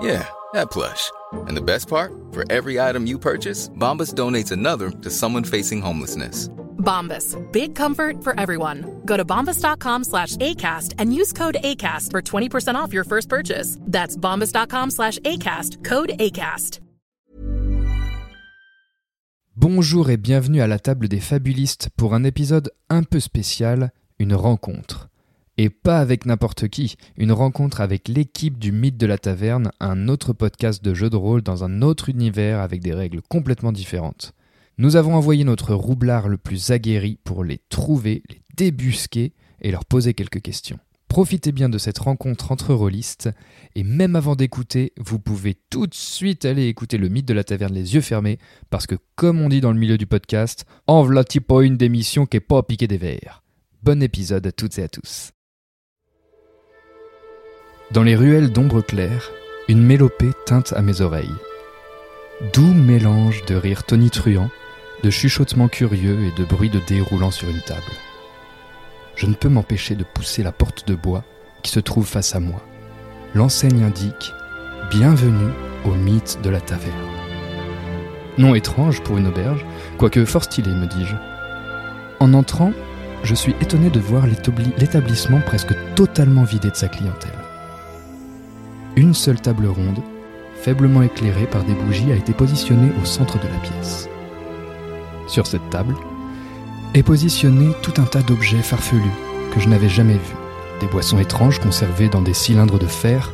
Yeah, that plush. And the best part? For every item you purchase, Bombas donates another to someone facing homelessness. Bombas. Big comfort for everyone. Go to bombas.com slash ACAST and use code ACAST for 20% off your first purchase. That's bombas.com slash ACAST. Code ACAST. Bonjour et bienvenue à la table des fabulistes pour un épisode un peu spécial, une rencontre. Et pas avec n'importe qui, une rencontre avec l'équipe du Mythe de la Taverne, un autre podcast de jeux de rôle dans un autre univers avec des règles complètement différentes. Nous avons envoyé notre roublard le plus aguerri pour les trouver, les débusquer et leur poser quelques questions. Profitez bien de cette rencontre entre rôlistes, et même avant d'écouter, vous pouvez tout de suite aller écouter le mythe de la taverne les yeux fermés, parce que comme on dit dans le milieu du podcast, en v'là pas une démission qui est pas à piquer des verres. Bon épisode à toutes et à tous. Dans les ruelles d'ombre claire, une mélopée teinte à mes oreilles. Doux mélange de rires tonitruants, de chuchotements curieux et de bruits de dés roulant sur une table. Je ne peux m'empêcher de pousser la porte de bois qui se trouve face à moi. L'enseigne indique Bienvenue au mythe de la taverne. Nom étrange pour une auberge, quoique fort stylé, me dis-je. En entrant, je suis étonné de voir l'établissement presque totalement vidé de sa clientèle. Une seule table ronde, faiblement éclairée par des bougies, a été positionnée au centre de la pièce. Sur cette table est positionné tout un tas d'objets farfelus que je n'avais jamais vus. Des boissons étranges conservées dans des cylindres de fer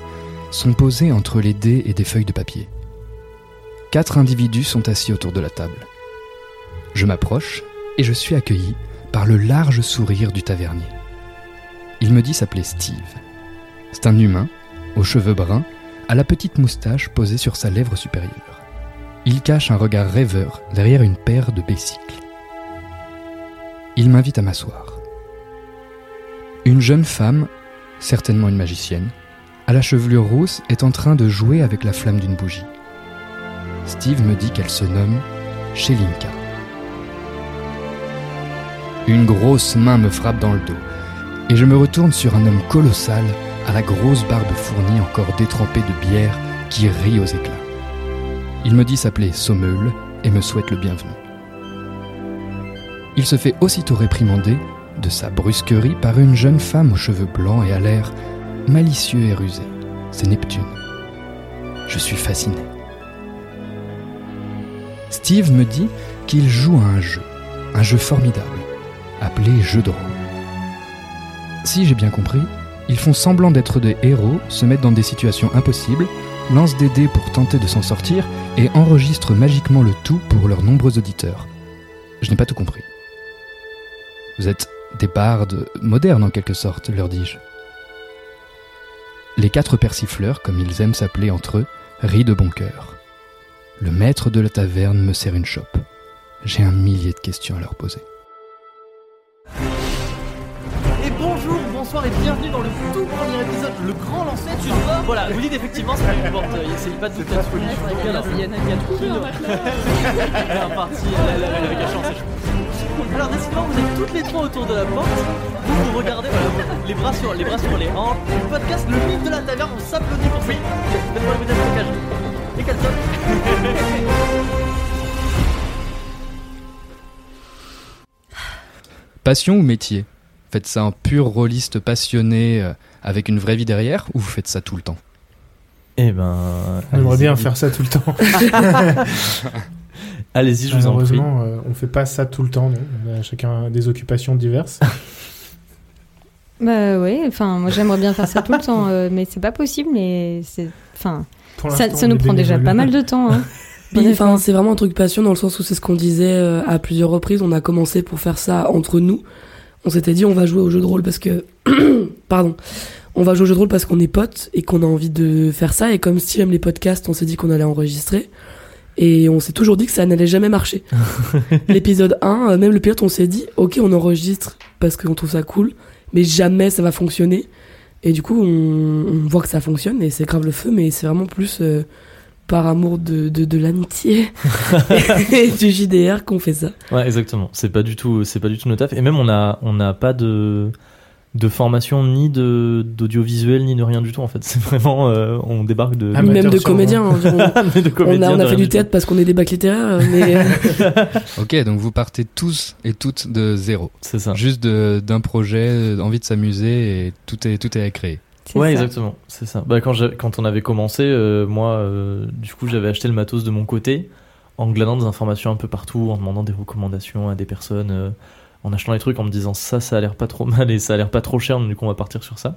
sont posées entre les dés et des feuilles de papier. Quatre individus sont assis autour de la table. Je m'approche et je suis accueilli par le large sourire du tavernier. Il me dit s'appeler Steve. C'est un humain, aux cheveux bruns, à la petite moustache posée sur sa lèvre supérieure. Il cache un regard rêveur derrière une paire de bicycles. Il m'invite à m'asseoir. Une jeune femme, certainement une magicienne, à la chevelure rousse, est en train de jouer avec la flamme d'une bougie. Steve me dit qu'elle se nomme Shelinka. Une grosse main me frappe dans le dos, et je me retourne sur un homme colossal à la grosse barbe fournie encore détrempée de bière qui rit aux éclats. Il me dit s'appeler Sommeul et me souhaite le bienvenu. Il se fait aussitôt réprimander de sa brusquerie par une jeune femme aux cheveux blancs et à l'air malicieux et rusé. C'est Neptune. Je suis fasciné. Steve me dit qu'il joue à un jeu, un jeu formidable, appelé jeu de rôle. Si j'ai bien compris, ils font semblant d'être des héros, se mettent dans des situations impossibles, lancent des dés pour tenter de s'en sortir et enregistrent magiquement le tout pour leurs nombreux auditeurs. Je n'ai pas tout compris. Vous êtes des bardes modernes en quelque sorte, leur dis-je. Les quatre persifleurs, comme ils aiment s'appeler entre eux, rient de bon cœur. Le maître de la taverne me sert une chope. J'ai un millier de questions à leur poser. Bonsoir et bienvenue dans le tout premier épisode, le grand lancer du Voilà, vous dites effectivement, c'est une porte, il s'agit pas de la folie. Il y a il y a une Elle est partie, elle elle avait en sèche. Alors décidément, vous êtes toutes les trois autour de la porte. Vous vous regardez, voilà, les bras sur les bras sur les hanches. Le podcast, le mythe de la taverne, on s'applaudit pour ça. Faites-moi le bruit d'applaudissage. Et quelqu'un. Passion ou métier? Faites ça un pur rôliste passionné euh, avec une vraie vie derrière ou vous faites ça tout le temps? Eh ben. On aimerait bien faire ça tout le temps. Allez-y, je vous en prie. Malheureusement, euh, on fait pas ça tout le temps. Non. On a chacun des occupations diverses. Bah ouais, enfin moi j'aimerais bien faire ça tout le temps, euh, mais c'est pas possible. Mais c'est, enfin, ça, nous prend déjà pas mal de temps. Hein. Enfin, c'est vraiment un truc passion dans le sens où c'est ce qu'on disait euh, à plusieurs reprises. On a commencé pour faire ça entre nous. On s'était dit on va jouer au jeu de rôle parce que, pardon, on va jouer au jeu de rôle parce qu'on est potes et qu'on a envie de faire ça. Et comme Steve aime les podcasts, on s'est dit qu'on allait enregistrer. Et on s'est toujours dit que ça n'allait jamais marcher. L'épisode 1, euh, même le pilote, on s'est dit, ok, on enregistre parce qu'on trouve ça cool, mais jamais ça va fonctionner. Et du coup, on, on voit que ça fonctionne et c'est grave le feu, mais c'est vraiment plus euh, par amour de, de, de l'amitié et du JDR qu'on fait ça. Ouais, exactement. C'est pas du tout, c'est pas du tout notre taf. Et même on a, on n'a pas de, de formation ni de d'audiovisuel ni de rien du tout en fait. C'est vraiment, euh, on débarque de. Ah, Même de comédiens. hein, on, comédiens, a, on de a fait du théâtre parce qu'on est des bacs littéraires, mais euh, Ok, donc vous partez tous et toutes de zéro. C'est ça. Juste de- d'un projet, euh, envie de s'amuser et tout est, tout est à créer. Ouais, ça. exactement. C'est ça. Bah, quand, quand on avait commencé, euh, moi, euh, du coup, j'avais acheté le matos de mon côté, en glanant des informations un peu partout, en demandant des recommandations à des personnes, euh, en achetant des trucs, en me disant ça, ça a l'air pas trop mal et ça a l'air pas trop cher, donc du coup, on va partir sur ça.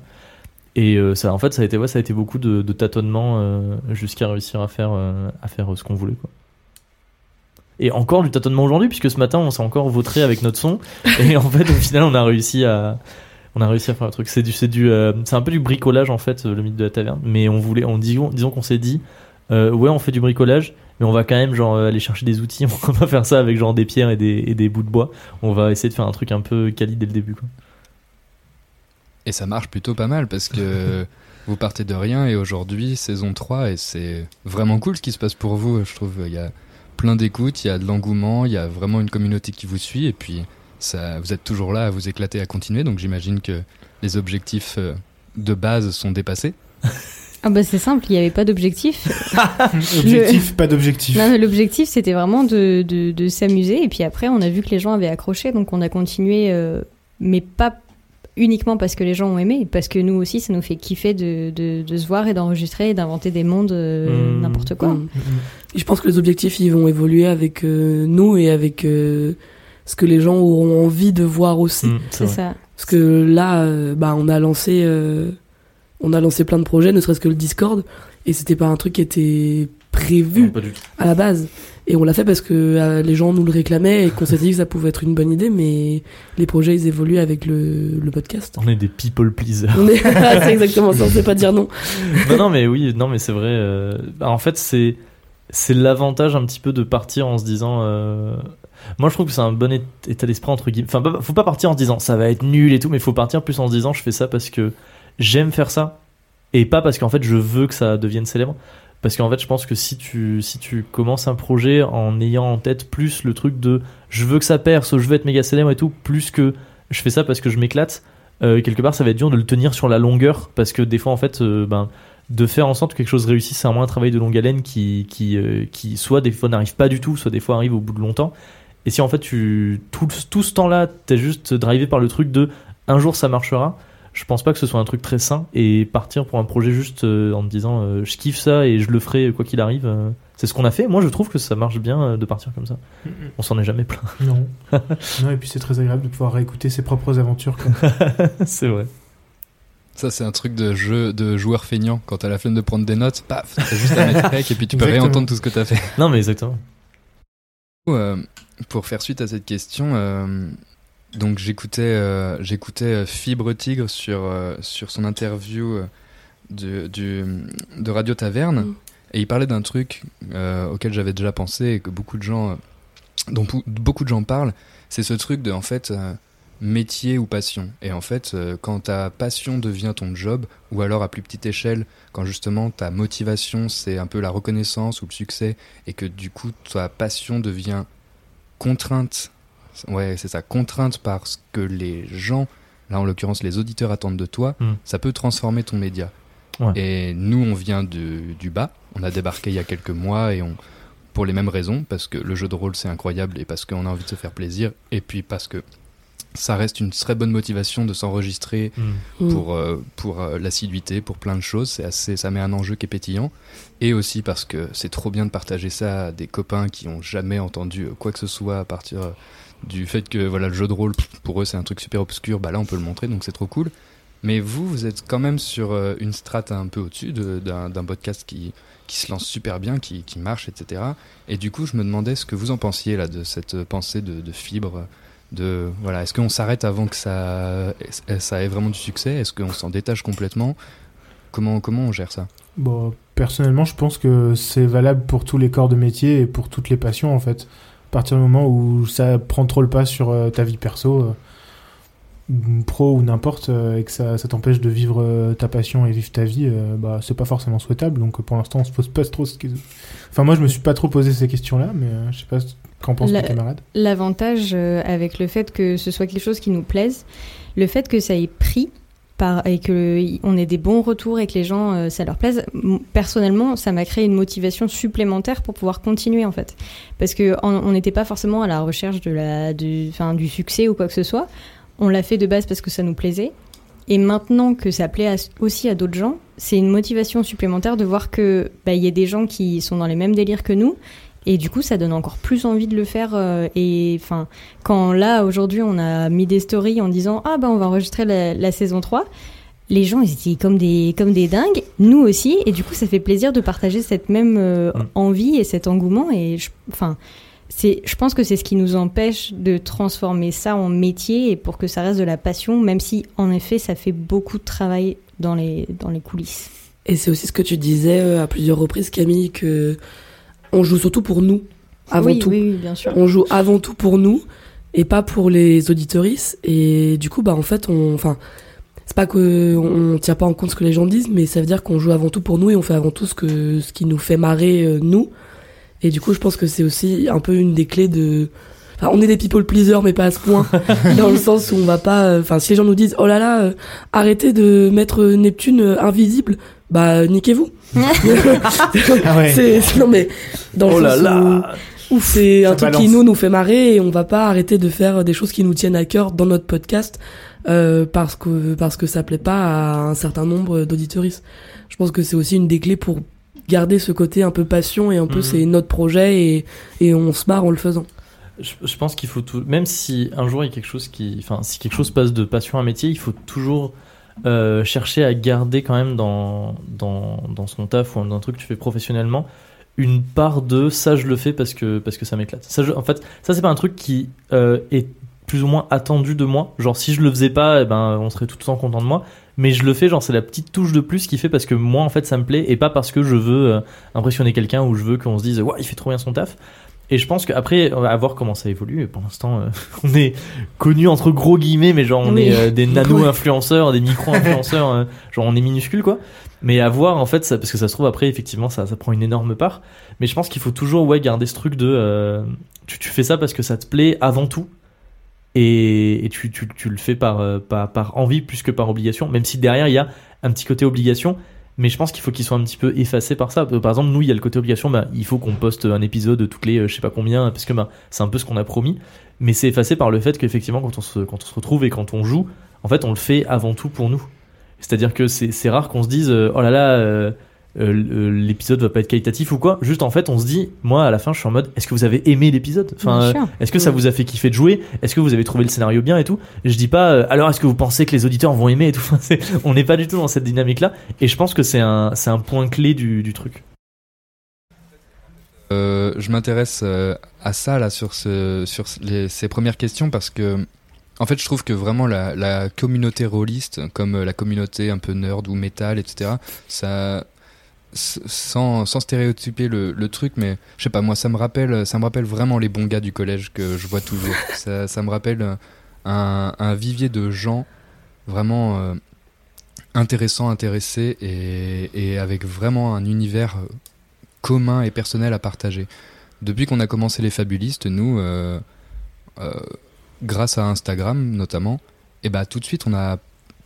Et ça, en fait, ça a été, ouais, ça a été beaucoup de, de tâtonnements jusqu'à réussir à faire, à faire ce qu'on voulait, quoi. Et encore du tâtonnement aujourd'hui, puisque ce matin, on s'est encore vautré avec notre son. Et en fait, au final, on a réussi à, on a réussi à faire le truc. C'est du, c'est du, euh, c'est un peu du bricolage en fait, le mythe de la taverne. Mais on voulait, on disons, disons qu'on s'est dit, euh, ouais, on fait du bricolage, mais on va quand même genre euh, aller chercher des outils. On va pas faire ça avec genre des pierres et des, et des bouts de bois. On va essayer de faire un truc un peu quali dès le début. Quoi. Et ça marche plutôt pas mal parce que vous partez de rien et aujourd'hui, saison 3, et c'est vraiment cool ce qui se passe pour vous. Je trouve il y a plein d'écoutes, il y a de l'engouement, il y a vraiment une communauté qui vous suit et puis ça, vous êtes toujours là à vous éclater, à continuer. Donc j'imagine que les objectifs euh, de base sont dépassés. Ah bah c'est simple, il n'y avait pas d'objectif. Objectif, pas d'objectif. L'objectif c'était vraiment de, de, de s'amuser et puis après on a vu que les gens avaient accroché donc on a continué euh, mais pas uniquement parce que les gens ont aimé, parce que nous aussi ça nous fait kiffer de, de, de se voir et d'enregistrer et d'inventer des mondes euh, Mmh. n'importe quoi. Mm. Et je pense que les objectifs ils vont évoluer avec euh, nous et avec euh, ce que les gens auront envie de voir aussi. Mm, C'est ça. Parce que là, euh, bah, on a lancé, euh, on a lancé plein de projets, ne serait-ce que le Discord, et c'était pas un truc qui était prévu Non, pas du tout. à la base. Et on l'a fait parce que euh, les gens nous le réclamaient et qu'on s'était dit que ça pouvait être une bonne idée, mais les projets ils évoluent avec le, le podcast. On est des people pleasers. On est, c'est exactement ça, on sait pas dire non. non, non, mais oui, non, mais c'est vrai. euh, bah, en fait, c'est c'est l'avantage un petit peu de partir en se disant. euh, Moi, je trouve que c'est un bon état d'esprit entre guillemets. Enfin, faut pas partir en se disant ça va être nul et tout, mais faut partir plus en se disant je fais ça parce que j'aime faire ça et pas parce qu'en fait je veux que ça devienne célèbre. Parce qu'en fait, je pense que si tu si tu commences un projet en ayant en tête plus le truc de je veux que ça perce, je veux être méga célèbre et tout, plus que je fais ça parce que je m'éclate. euh, quelque part, ça va être dur de le tenir sur la longueur parce que des fois, en fait, euh, ben de faire en sorte que quelque chose réussisse, c'est un moins un travail de longue haleine qui, qui, euh, qui soit des fois n'arrive pas du tout, soit des fois arrive au bout de longtemps. Et si en fait tu tout, tout ce temps-là, t'es juste drivé par le truc de un jour ça marchera, je pense pas que ce soit un truc très sain. Et partir pour un projet juste euh, en te disant euh, je kiffe ça et je le ferai quoi qu'il arrive, euh, c'est ce qu'on a fait. Moi je trouve que ça marche bien euh, de partir comme ça. On s'en est jamais plaint. Non. non, et puis c'est très agréable de pouvoir réécouter ses propres aventures. c'est vrai. Ça, c'est un truc de jeu de joueur feignant. Quand t'as la flemme de prendre des notes, paf, t'as juste à mettre rec et puis tu peux réentendre tout ce que t'as fait. Non mais exactement. Euh, pour faire suite à cette question, euh, donc j'écoutais euh, j'écoutais Fibre Tigre sur sur son interview du, de Radio Taverne Mm. et il parlait d'un truc auquel j'avais déjà pensé et que beaucoup de gens dont beaucoup de gens parlent, c'est ce truc de en fait métier ou passion. Et en fait, euh, quand ta passion devient ton job, ou alors à plus petite échelle, quand justement ta motivation c'est un peu la reconnaissance ou le succès, et que du coup ta passion devient contrainte, ouais c'est ça, contrainte par ce que les gens, là en l'occurrence les auditeurs attendent de toi, Mm. ça peut transformer ton média. Ouais. Et nous on vient de- du bas, on a débarqué il y a quelques mois et on, pour les mêmes raisons, parce que le jeu de rôle c'est incroyable et parce qu'on a envie de se faire plaisir, et puis parce que ça reste une très bonne motivation de s'enregistrer Mm. pour, euh, pour euh, l'assiduité, pour plein de choses. C'est assez, ça met un enjeu qui est pétillant. Et aussi parce que c'est trop bien de partager ça à des copains qui ont jamais entendu euh, quoi que ce soit à partir du fait que voilà le jeu de rôle pour eux c'est un truc super obscur. Bah là on peut le montrer donc c'est trop cool. Mais vous, vous êtes quand même sur euh, une strate un peu au-dessus de- d'un podcast qui, qui se lance super bien, qui, qui marche, etc. Et du coup, je me demandais ce que vous en pensiez là de cette pensée de, de fibre. De voilà, est-ce qu'on s'arrête avant que ça, ça ait vraiment du succès? Est-ce qu'on s'en détache complètement? Comment comment on gère ça? Bon, personnellement, je pense que c'est valable pour tous les corps de métier et pour toutes les passions, en fait. À partir du moment où ça prend trop le pas sur euh, ta vie perso, euh, pro ou n'importe, euh, et que ça, t'empêche de vivre ta passion et vivre ta vie, bah, c'est pas forcément souhaitable. Donc, pour l'instant, on se pose pas trop Enfin, moi, je me suis pas trop posé ces questions-là, mais je sais pas qu'en pensent La- mes camarades? L'avantage euh, avec le fait que ce soit quelque chose qui nous plaise, le fait que ça ait pris par, et que on ait des bons retours et que les gens euh, ça leur plaise, personnellement, ça m'a créé une motivation supplémentaire pour pouvoir continuer en fait. Parce que on n'était pas forcément à la recherche de la, du, du succès ou quoi que ce soit. On l'a fait de base parce que ça nous plaisait. Et maintenant que ça plaît à- aussi à d'autres gens, c'est une motivation supplémentaire de voir que bah, il y a des gens qui sont dans les mêmes délires que nous. Et du coup, ça donne encore plus envie de le faire. euh, et enfin, quand là, aujourd'hui, on a mis des stories en disant Ah, bah, on va enregistrer la, la saison 3, les gens, ils étaient comme des, comme des dingues, nous aussi. Et du coup, ça fait plaisir de partager cette même euh, envie et cet engouement. Et je, enfin, c'est, je pense que c'est ce qui nous empêche de transformer ça en métier et pour que ça reste de la passion, même si, en effet, ça fait beaucoup de travail dans les, dans les coulisses. Et c'est aussi ce que tu disais euh, à plusieurs reprises, Camille, que on joue surtout pour nous, avant Oui, tout. oui, oui, bien sûr. On joue avant tout pour nous et pas pour les auditorices. Et du coup, bah en fait, on, enfin, c'est pas que on tient pas en compte ce que les gens disent, mais ça veut dire qu'on joue avant tout pour nous et on fait avant tout ce que ce qui nous fait marrer euh, nous. Et du coup, je pense que c'est aussi un peu une des clés de Enfin, on est des people pleasers, mais pas à ce point. dans le sens où on va pas. euh, Enfin, si les gens nous disent, oh là là, euh, arrêtez de mettre Neptune euh, invisible, bah niquez-vous. Ah ouais. C'est non mais dans Oh le là sens là. où, où c'est un truc qui nous nous fait marrer et on va pas arrêter de faire des choses qui nous tiennent à cœur dans notre podcast euh, parce que parce que ça plaît pas à un certain nombre d'auditeuristes. Je pense que c'est aussi une des clés pour garder ce côté un peu passion et un peu Mhm. c'est notre projet et et on se marre en le faisant. Je, je pense qu'il faut tout, même si un jour il y a quelque chose qui, enfin, si quelque chose passe de passion à métier, il faut toujours euh, chercher à garder quand même dans, dans, dans son taf ou dans un truc que tu fais professionnellement une part de ça je le fais parce que parce que ça m'éclate. Ça, en fait, ça c'est pas un truc qui euh, est plus ou moins attendu de moi. Genre si je le faisais pas, eh ben on serait tout le temps content de moi. Mais je le fais, genre c'est la petite touche de plus qui fait parce que moi en fait ça me plaît et pas parce que je veux euh, impressionner quelqu'un ou je veux qu'on se dise ouais il fait trop bien son taf. Et je pense qu'après, on va voir comment ça évolue. Et pour l'instant, euh, on est connus entre gros guillemets, mais genre on Oui. est euh, des nano-influenceurs, des micro-influenceurs, euh, genre on est minuscule quoi. Mais à voir en fait, ça, parce que ça se trouve après, effectivement, ça, ça prend une énorme part. Mais je pense qu'il faut toujours ouais, garder ce truc de. euh, tu, tu fais ça parce que ça te plaît avant tout. Et, et tu, tu, tu le fais par, par, par envie plus que par obligation, même si derrière il y a un petit côté obligation. Mais je pense qu'il faut qu'il soit un petit peu effacé par ça. Par exemple, nous, il y a le côté obligation, bah, il faut qu'on poste un épisode toutes les euh, je sais pas combien, parce que bah, c'est un peu ce qu'on a promis. Mais c'est effacé par le fait qu'effectivement, quand on, se, retrouve et quand on joue, en fait, on le fait avant tout pour nous. C'est-à-dire que c'est rare qu'on se dise, euh, oh là là, euh, euh, l'épisode va pas être qualitatif ou quoi. Juste en fait, on se dit, moi à la fin, je suis en mode, est-ce que vous avez aimé l'épisode? Enfin, euh, est-ce que ça vous a fait kiffer de jouer? Est-ce que vous avez trouvé le scénario bien et tout? Je dis pas, euh, alors est-ce que vous pensez que les auditeurs vont aimer et tout? Enfin, On n'est pas du tout dans cette dynamique-là. Et je pense que c'est un, c'est un point clé du, du truc. Euh, je m'intéresse euh, à ça là sur ce sur les- ces premières questions parce que en fait je trouve que vraiment la, la communauté rôliste comme euh, la communauté un peu nerd ou métal etc ça sans, sans stéréotyper le, le truc mais je sais pas moi ça me rappelle ça me rappelle vraiment les bons gars du collège que je vois toujours ça, ça me rappelle un, un vivier de gens vraiment euh, intéressants intéressés et, et avec vraiment un univers commun et personnel à partager. Depuis qu'on a commencé les fabulistes, nous, euh, euh, grâce à Instagram notamment, et bah tout de suite on a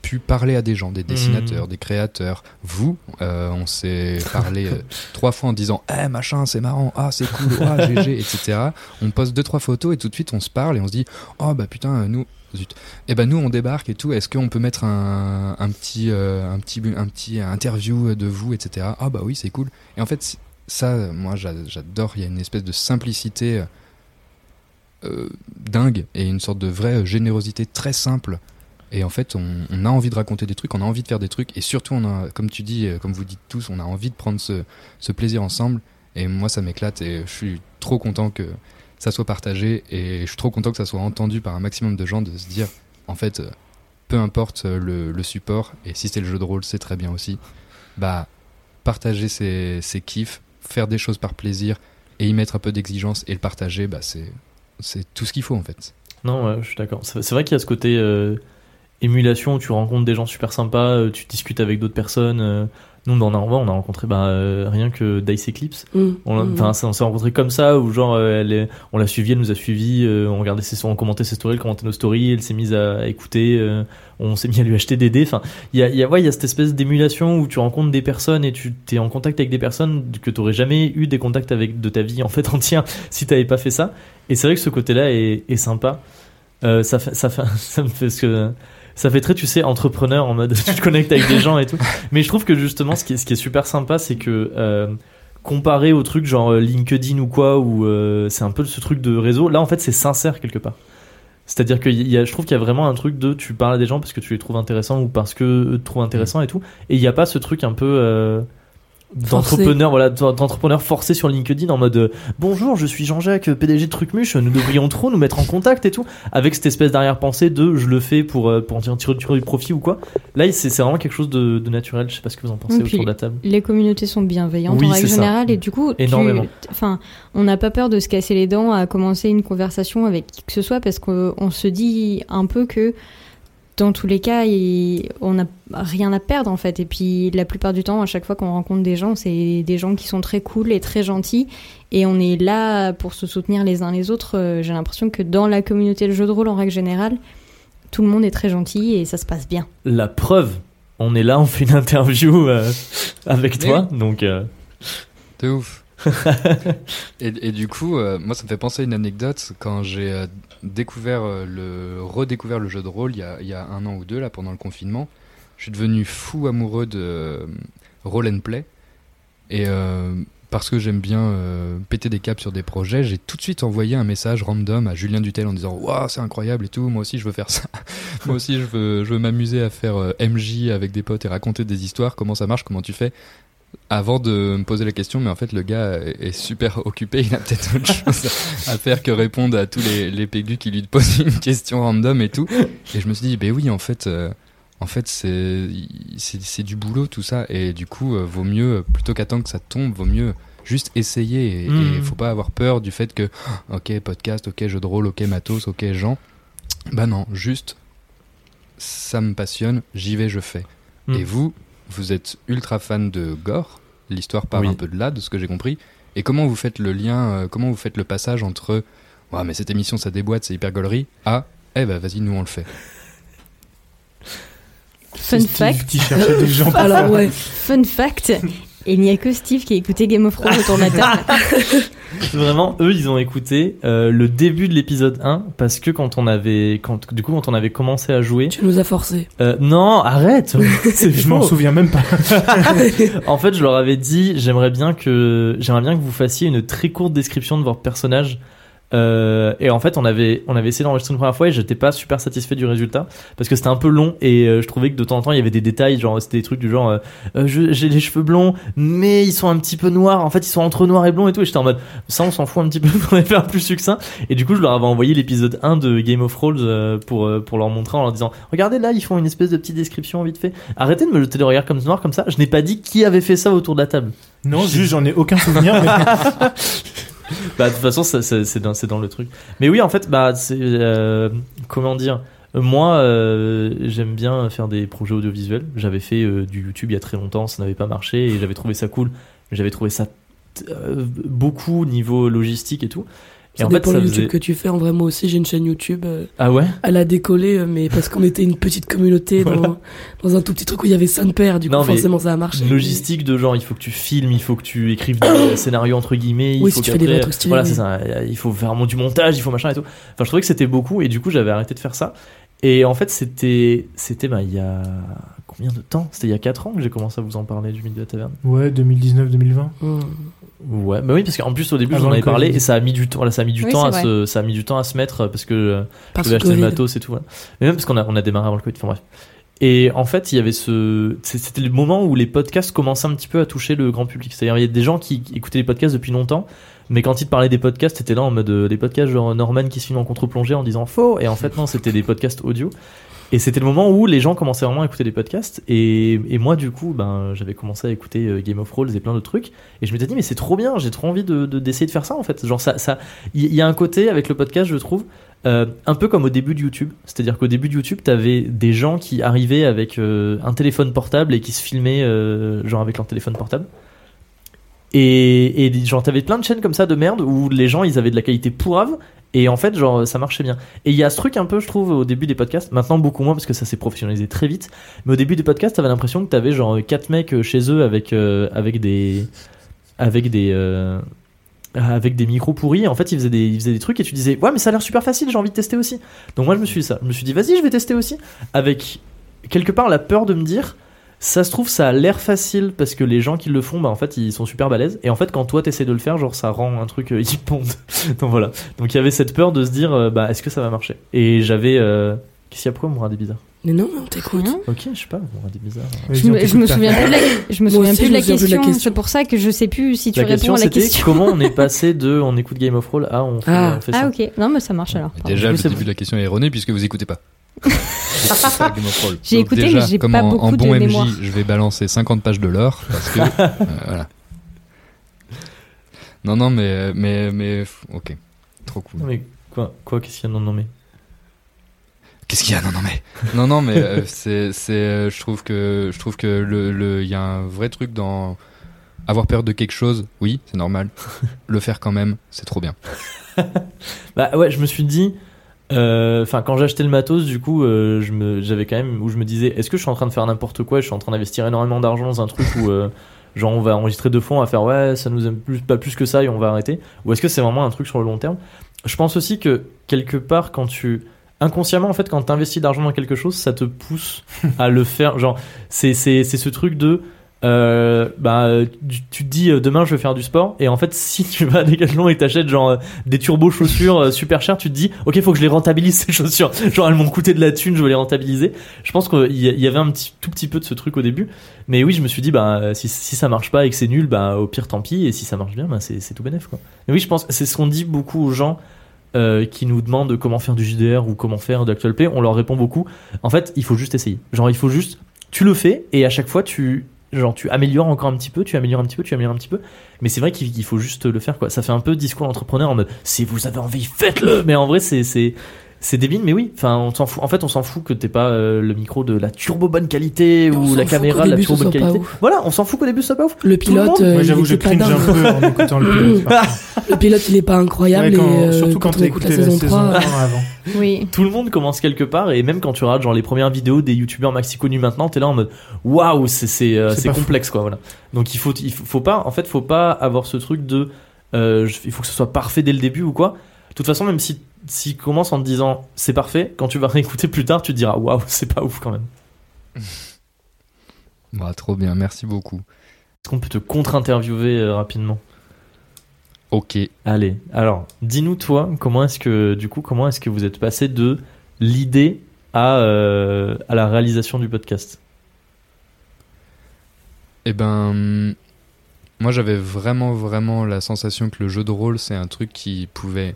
pu parler à des gens, des dessinateurs, Mhm. des créateurs. Vous, euh, on s'est parlé euh, trois fois en disant Eh machin, c'est marrant, ah c'est cool, ah GG, etc. On poste deux trois photos et tout de suite on se parle et on se dit Oh bah putain, nous. Zut. Et ben nous on débarque et tout. Est-ce qu'on peut mettre un, un petit euh, un petit un petit interview de vous etc. Ah bah oui c'est cool. Et en fait ça moi j'a- j'adore. Il y a une espèce de simplicité euh, dingue et une sorte de vraie générosité très simple. Et en fait, on, a envie de raconter des trucs, on a envie de faire des trucs, et surtout, on a, comme tu dis, euh, comme vous dites tous, on a envie de prendre ce, plaisir ensemble. Et moi, ça m'éclate, et je suis trop content que ça soit partagé, et je suis trop content que ça soit entendu par un maximum de gens, de se dire, en fait, euh, peu importe euh, le, support, et si c'est le jeu de rôle, c'est très bien aussi, bah, partager ses, ses kiffs, faire des choses par plaisir, et y mettre un peu d'exigence, et le partager, bah, c'est tout ce qu'il faut, en fait. Non, ouais, je suis d'accord. C'est vrai qu'il y a ce côté émulation où tu rencontres des gens super sympas, euh, tu discutes avec d'autres personnes. euh. Nous, dans Narva, on a rencontré bah, euh, rien que Dice Eclipse. Mm. On, s'est rencontrés comme ça, où genre, euh, elle est- on l'a suivi, elle nous a suivi, euh, on regardait ses, on commentait ses stories, elle commentait nos stories, elle s'est mise à, à écouter, on s'est mis à lui acheter des dés. Enfin, il y a, y, a, ouais, y a cette espèce d'émulation où tu rencontres des personnes et tu es en contact avec des personnes que tu aurais jamais eu des contacts avec de ta vie en fait entière si tu pas fait ça. Et c'est vrai que ce côté-là est, est sympa. Ça, fait, ça, fait, ça me fait ce que. Ça fait très, tu sais, entrepreneur en mode tu te connectes avec des gens et tout. Mais je trouve que justement, ce qui est, super sympa, c'est que euh, comparé au truc genre euh, LinkedIn ou quoi, où euh, c'est un peu ce truc de réseau, là en fait c'est sincère quelque part. C'est-à-dire que je trouve qu'il y a vraiment un truc de tu parles à des gens parce que tu les trouves intéressants ou parce que eux te trouvent intéressants et tout. Et il n'y a pas ce truc un peu d'entrepreneur, voilà, d'entrepreneur forcé sur LinkedIn en mode euh, bonjour, je suis Jean-Jacques, PDG de Trucmuche, nous devrions trop nous mettre en contact et tout, avec cette espèce d'arrière-pensée de je le fais pour euh, pour en tirer, tirer du profit ou quoi. Là, c'est vraiment quelque chose de, de naturel. Je sais pas ce que vous en pensez puis, autour de la table. Les communautés sont bienveillantes Oui, en règle ça. générale et du coup, Énormément. enfin, on n'a pas peur de se casser les dents à commencer une conversation avec qui que ce soit parce qu'on on se dit un peu que dans tous les cas, il- on n'a rien à perdre en fait. Et puis la plupart du temps, à chaque fois qu'on rencontre des gens, c'est des gens qui sont très cool et très gentils. Et on est là pour se soutenir les uns les autres. Euh, J'ai l'impression que dans la communauté de jeu de rôle en règle générale, tout le monde est très gentil et ça se passe bien. La preuve, on est là, on fait une interview euh, avec toi, donc. euh, De ouf. Et, du coup, euh, moi, ça me fait penser à une anecdote. Quand j'ai euh, découvert euh, le, redécouvert le jeu de rôle il y, a, un an ou deux, là, pendant le confinement, je suis devenu fou amoureux de roll and play. Et parce que j'aime bien péter des câbles sur des projets, j'ai tout de suite envoyé un message random à Julien Dutel en disant Waouh, c'est incroyable et tout, moi aussi je veux faire ça. moi aussi je veux, je veux m'amuser à faire MJ avec des potes et raconter des histoires. Comment ça marche Comment tu fais avant de me poser la question, mais en fait, le gars est super occupé. Il a peut-être autre chose à faire que répondre à tous les, les pégus qui lui posent une question random et tout. Et je me suis dit, ben oui, en fait, euh, en fait, c'est, du boulot, tout ça. Et du coup, euh, vaut mieux, plutôt qu'attendre que ça tombe, vaut mieux juste essayer. Et, et faut pas avoir peur du fait que, ok, podcast, ok, jeu de rôle, ok, matos, ok, gens. Bah non, juste, ça me passionne, j'y vais, je fais. Et vous, vous êtes ultra fan de gore, l'histoire part Oui. un peu de là, de ce que j'ai compris. Et comment vous faites le lien, euh, comment vous faites le passage entre Ouais, mais cette émission ça déboîte, c'est hyper gaulerie, à Eh ben vas-y, nous on le fait. Fun fact. qui cherchait des gens pour Alors ouais. Fun fact. Il n'y a que Steve qui a écouté Game of Thrones autour de la table. Vraiment, eux, ils ont écouté euh, le début de l'épisode 1 parce que quand on avait, quand, du coup, quand on avait commencé à jouer. Tu nous as forcé. Euh, non, arrête Je m'en souviens même pas. en fait, je leur avais dit, j'aimerais bien que, j'aimerais bien que vous fassiez une très courte description de votre personnage. Euh, et en fait, on avait, on avait essayé d'enregistrer une première fois et j'étais pas super satisfait du résultat parce que c'était un peu long et euh, je trouvais que de temps en temps il y avait des détails, genre c'était des trucs du genre, euh, euh, j'ai les cheveux blonds, mais ils sont un petit peu noirs. En fait, ils sont entre noir et blond et tout. Et j'étais en mode, ça, on s'en fout un petit peu pour les faire plus succinct. Et du coup, je leur avais envoyé l'épisode 1 de Game of Thrones euh, pour, pour leur montrer en leur disant, regardez là, ils font une espèce de petite description vite fait. Arrêtez de me jeter des regards comme noir comme ça. Je n'ai pas dit qui avait fait ça autour de la table. Non, juste j'en ai aucun souvenir. mais- Bah, de toute façon, c'est dans, le truc. Mais oui, en fait, bah, c'est, euh, comment dire, moi, euh, j'aime bien faire des projets audiovisuels. J'avais fait euh, du YouTube il y a très longtemps, ça n'avait pas marché et j'avais trouvé ça cool. J'avais trouvé ça beaucoup niveau logistique et tout. Ça en fait, dépend ça YouTube faisait- que tu fais. En vrai, moi aussi, j'ai une chaîne YouTube. euh, Ah ouais? Elle a décollé, euh, mais parce qu'on était une petite communauté dans, Voilà. dans un tout petit truc où il y avait 5 pères. Du coup, Non, forcément, ça a marché. Logistique de genre, il faut que tu filmes, il faut que tu écrives des scénarios entre guillemets. Il Oui, faut si tu fais des vrais trucs stylés, Voilà, oui. c'est ça. Il faut faire du montage, il faut machin et tout. Enfin, je trouvais que c'était beaucoup et du coup, j'avais arrêté de faire ça. Et en fait, c'était, c'était, bah, il y a combien de temps? C'était il y a 4 ans que j'ai commencé à vous en parler du mythe de la taverne? Ouais, 2019-2020. Ouais, bah oui, parce qu'en plus au début j'en avais parlé et ça a mis du temps, voilà, ça a mis du Oui, temps à se, ça a mis du temps à se mettre euh, parce que euh, Parce je devais acheter le matos et tout. Voilà. Mais même parce qu'on a, on a démarré avant le Covid. Enfin bref. Et en fait, il y avait ce, c'était le moment où les podcasts commençaient un petit peu à toucher le grand public. C'est-à-dire, il y a des gens qui écoutaient les podcasts depuis longtemps, mais quand ils te parlaient des podcasts, c'était là en mode euh, des podcasts genre Norman qui se filme en contre-plongée en disant faux. Et en fait, non, c'était des podcasts audio. Et c'était le moment où les gens commençaient vraiment à écouter des podcasts. Et, moi, du coup, ben, j'avais commencé à écouter euh, Game of Thrones et plein d'autres trucs. Et je m'étais dit, mais c'est trop bien, j'ai trop envie de, de- d'essayer de faire ça, en fait. Genre, ça, ça, il y, a un côté avec le podcast, je trouve, euh, un peu comme au début de YouTube. C'est-à-dire qu'au début de YouTube, t'avais des gens qui arrivaient avec euh, un téléphone portable et qui se filmaient, genre, avec leur téléphone portable. Et, et genre, t'avais plein de chaînes comme ça de merde où les gens, ils avaient de la qualité pourrave. Et en fait, genre, ça marchait bien. Et il y a ce truc un peu, je trouve, au début des podcasts. Maintenant, beaucoup moins parce que ça s'est professionnalisé très vite. Mais au début des podcasts, t'avais l'impression que t'avais genre quatre mecs euh, chez eux avec, euh, avec des, avec des, euh, avec des micros pourris. En fait, ils faisaient des, ils faisaient des trucs et tu disais, ouais, mais ça a l'air super facile, j'ai envie de tester aussi. Donc moi, je me suis dit ça. Je me suis dit, vas-y, je vais tester aussi. Avec quelque part la peur de me dire, ça se trouve, ça a l'air facile parce que les gens qui le font, bah en fait, ils sont super balèzes. Et en fait, quand toi t'essaies de le faire, genre, ça rend un truc euh, hyponde. Donc voilà. Donc il y avait cette peur de se dire, euh, bah, est-ce que ça va marcher? Et j'avais. euh, Qu'est-ce qu'il y a pourquoi mon radis bizarre Mais non, mais on t'écoute. Ok, je sais pas, mon radis bizarre. Je me, je me souviens plus de la, je me Moi souviens aussi, plus de je la me souviens plus de la question. question. C'est pour ça que je sais plus si tu La réponds question à la c'était question. comment on est passé de on écoute Game of Thrones à on fait, Ah, on fait ça. ah ok. Non, mais ça marche alors. pardon. Déjà, le début de la question est erroné puisque vous écoutez pas. C'est pas Game of Thrones. J'ai écouté, déjà, mais j'ai comme pas en, beaucoup en bon de MJ, mémoire. je vais balancer 50 pages de l'or parce que euh, voilà. Non, non, mais mais mais ok, trop cool. Non, mais quoi, quoi qu'est-ce qu'il y a non nommé? Qu'est-ce qu'il y a Non, non, mais non, non, mais euh, c'est c'est euh, je trouve que je trouve que le le il y a un vrai truc dans avoir peur de quelque chose. Oui, c'est normal. le faire quand même, c'est trop bien. Bah ouais, je me suis dit. Euh, Enfin, quand j'ai acheté le matos, du coup, euh, je me, j'avais quand même où je me disais, est-ce que je suis en train de faire n'importe quoi? Je suis en train d'investir énormément d'argent dans un truc où, euh, genre, on va enregistrer deux fonds à faire, ouais, ça nous aime plus, pas plus que ça et on va arrêter. Ou est-ce que c'est vraiment un truc sur le long terme? Je pense aussi que quelque part, quand tu inconsciemment, en fait, quand tu investis d'argent dans quelque chose, ça te pousse à le faire. Genre, c'est c'est c'est ce truc de euh, bah tu, te dis euh, demain je vais faire du sport. Et en fait si tu vas à Decathlon et t'achètes genre euh, des turbo chaussures euh, super chères tu te dis ok faut que je les rentabilise ces chaussures. Genre elles m'ont coûté de la thune je vais les rentabiliser. Je pense qu'il y, avait un petit tout petit peu de ce truc au début. Mais oui je me suis dit bah si, si ça marche pas et que c'est nul bah au pire tant pis. Et si ça marche bien bah c'est tout bénef quoi. Mais oui je pense c'est ce qu'on dit beaucoup aux gens qui nous demandent comment faire du JDR ou comment faire de l'actual play, on leur répond beaucoup. En fait, il faut juste essayer. Genre, il faut juste, tu le fais et à chaque fois tu, genre, tu améliores encore un petit peu, tu améliores un petit peu, tu améliores un petit peu. Mais c'est vrai qu'il faut juste le faire quoi. Ça fait un peu discours entrepreneur en mode, si vous avez envie, faites-le. Mais en vrai, c'est c'est c'est débile, mais oui. Enfin, on s'en fout. En fait, on s'en fout que t'aies pas euh, le micro de la turbo bonne qualité On ou la caméra de la turbo bonne qualité. Voilà, on s'en fout qu'au début ce soit pas ouf. Le pilote, monde- euh, Moi, j'avoue, il je cringe un peu en écoutant le pilote. Le pilote, il est pas incroyable. Ouais, quand- et, euh, surtout quand on t'as écoute la saison euh, 1 avant. Oui. tout le monde commence quelque part et même quand tu regardes genre les premières vidéos des youtubeurs maxi connus maintenant t'es là en mode waouh c'est c'est complexe quoi voilà donc il faut il faut, faut pas en fait faut pas avoir ce truc de euh, il faut que ce soit parfait dès le début ou quoi de toute façon même si s'il commence en te disant c'est parfait quand tu vas réécouter plus tard tu te diras waouh c'est pas ouf quand même Bah, trop bien, merci beaucoup. est-ce qu'on peut te contre-interviewer euh, rapidement? Ok. Allez, alors, dis-nous toi, comment est-ce que, du coup, comment est-ce que vous êtes passé de l'idée à, euh, à la réalisation du podcast? Eh ben, moi j'avais vraiment vraiment la sensation que le jeu de rôle c'est un truc qui pouvait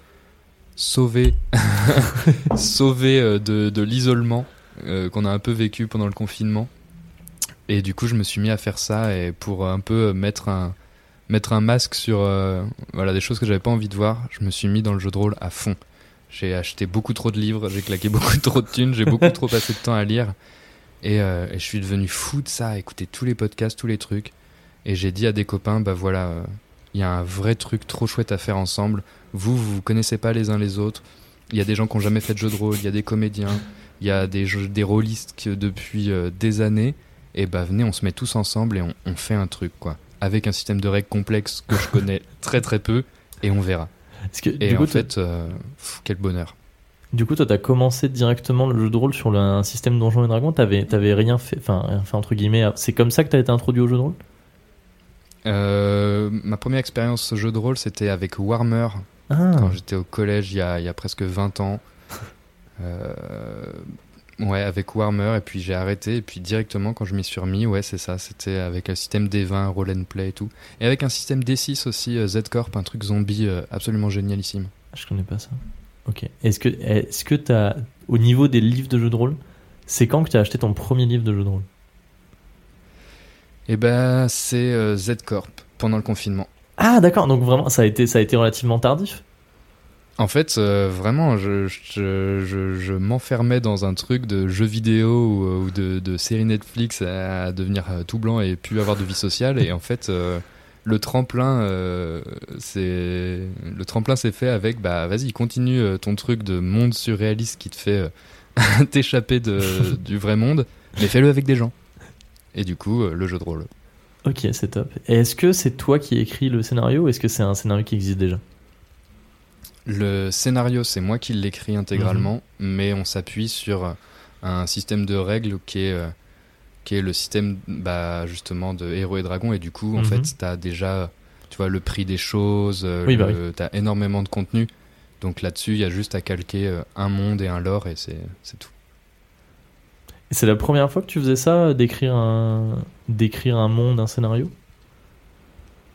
sauver euh, de, de l'isolement euh, qu'on a un peu vécu pendant le confinement. Et du coup je me suis mis à faire ça et pour un peu mettre un mettre un masque sur euh, voilà des choses que j'avais pas envie de voir, je me suis mis dans le jeu de rôle à fond. J'ai acheté beaucoup trop de livres, j'ai claqué beaucoup trop de thunes, j'ai beaucoup trop passé de temps à lire. Et, euh, et je suis devenu fou de ça, à écouter tous les podcasts, tous les trucs. Et j'ai dit à des copains, bah voilà, euh, il y a un vrai truc trop chouette à faire ensemble. Vous, vous vous connaissez pas les uns les autres. Il y a des gens qui ont jamais fait de jeu de rôle, il y a des comédiens, il y a des, jeux- des rôlistes que depuis euh, des années. Et bah venez, on se met tous ensemble et on, on fait un truc, quoi. Avec un système de règles complexe que je connais très très peu, et on verra. Que, Et du en coup, fait, euh, pff, quel bonheur. Du coup, toi, t'as commencé directement le jeu de rôle sur le- un système Donjons et Dragons. T'avais, t'avais rien fait, enfin, entre guillemets. C'est comme ça que t'as été introduit au jeu de rôle? Euh, ma première expérience jeu de rôle, c'était avec Warmer, Ah. quand j'étais au collège il y a, il y a presque 20 ans. Euh, ouais, avec Warmer, et puis j'ai arrêté, et puis directement quand je m'y suis remis, ouais, c'est ça, c'était avec un système D20, roll and play et tout. Et avec un système D6 aussi, euh, Z-Corp, un truc zombie euh, absolument génialissime. Je connais pas ça. Ok. Est-ce que, est-ce que t'as, au niveau des livres de jeux de rôle, c'est quand que t'as acheté ton premier livre de jeu de rôle? Et ben, c'est euh, Z-Corp, pendant le confinement. Ah, d'accord. Donc vraiment, ça a été, ça a été relativement tardif. En fait, euh, vraiment, je, je, je, m'enfermais dans un truc de jeu vidéo ou, ou de, de série Netflix à devenir euh, tout blanc et plus avoir de vie sociale. Et en fait, euh, le tremplin, euh, c'est le tremplin s'est fait avec, bah vas-y, continue euh, ton truc de monde surréaliste qui te fait euh, t'échapper du vrai monde, mais fais-le avec des gens. Et du coup, euh, le jeu de rôle. Ok, c'est top. Et est-ce que c'est toi qui écris le scénario ou est-ce que c'est un scénario qui existe déjà? Le scénario, c'est moi qui l'écris intégralement, mais on s'appuie sur un système de règles qui est, euh, qui est le système bah, justement de Héros et Dragons. Et du coup, en Mhm. fait, tu as déjà tu vois, le prix des choses, euh, Oui, bah le- t'as énormément de contenu. Donc là-dessus, il y a juste à calquer euh, un monde et un lore et c'est tout. C'est la première fois que tu faisais ça, d'écrire un, d'écrire un monde, un scénario?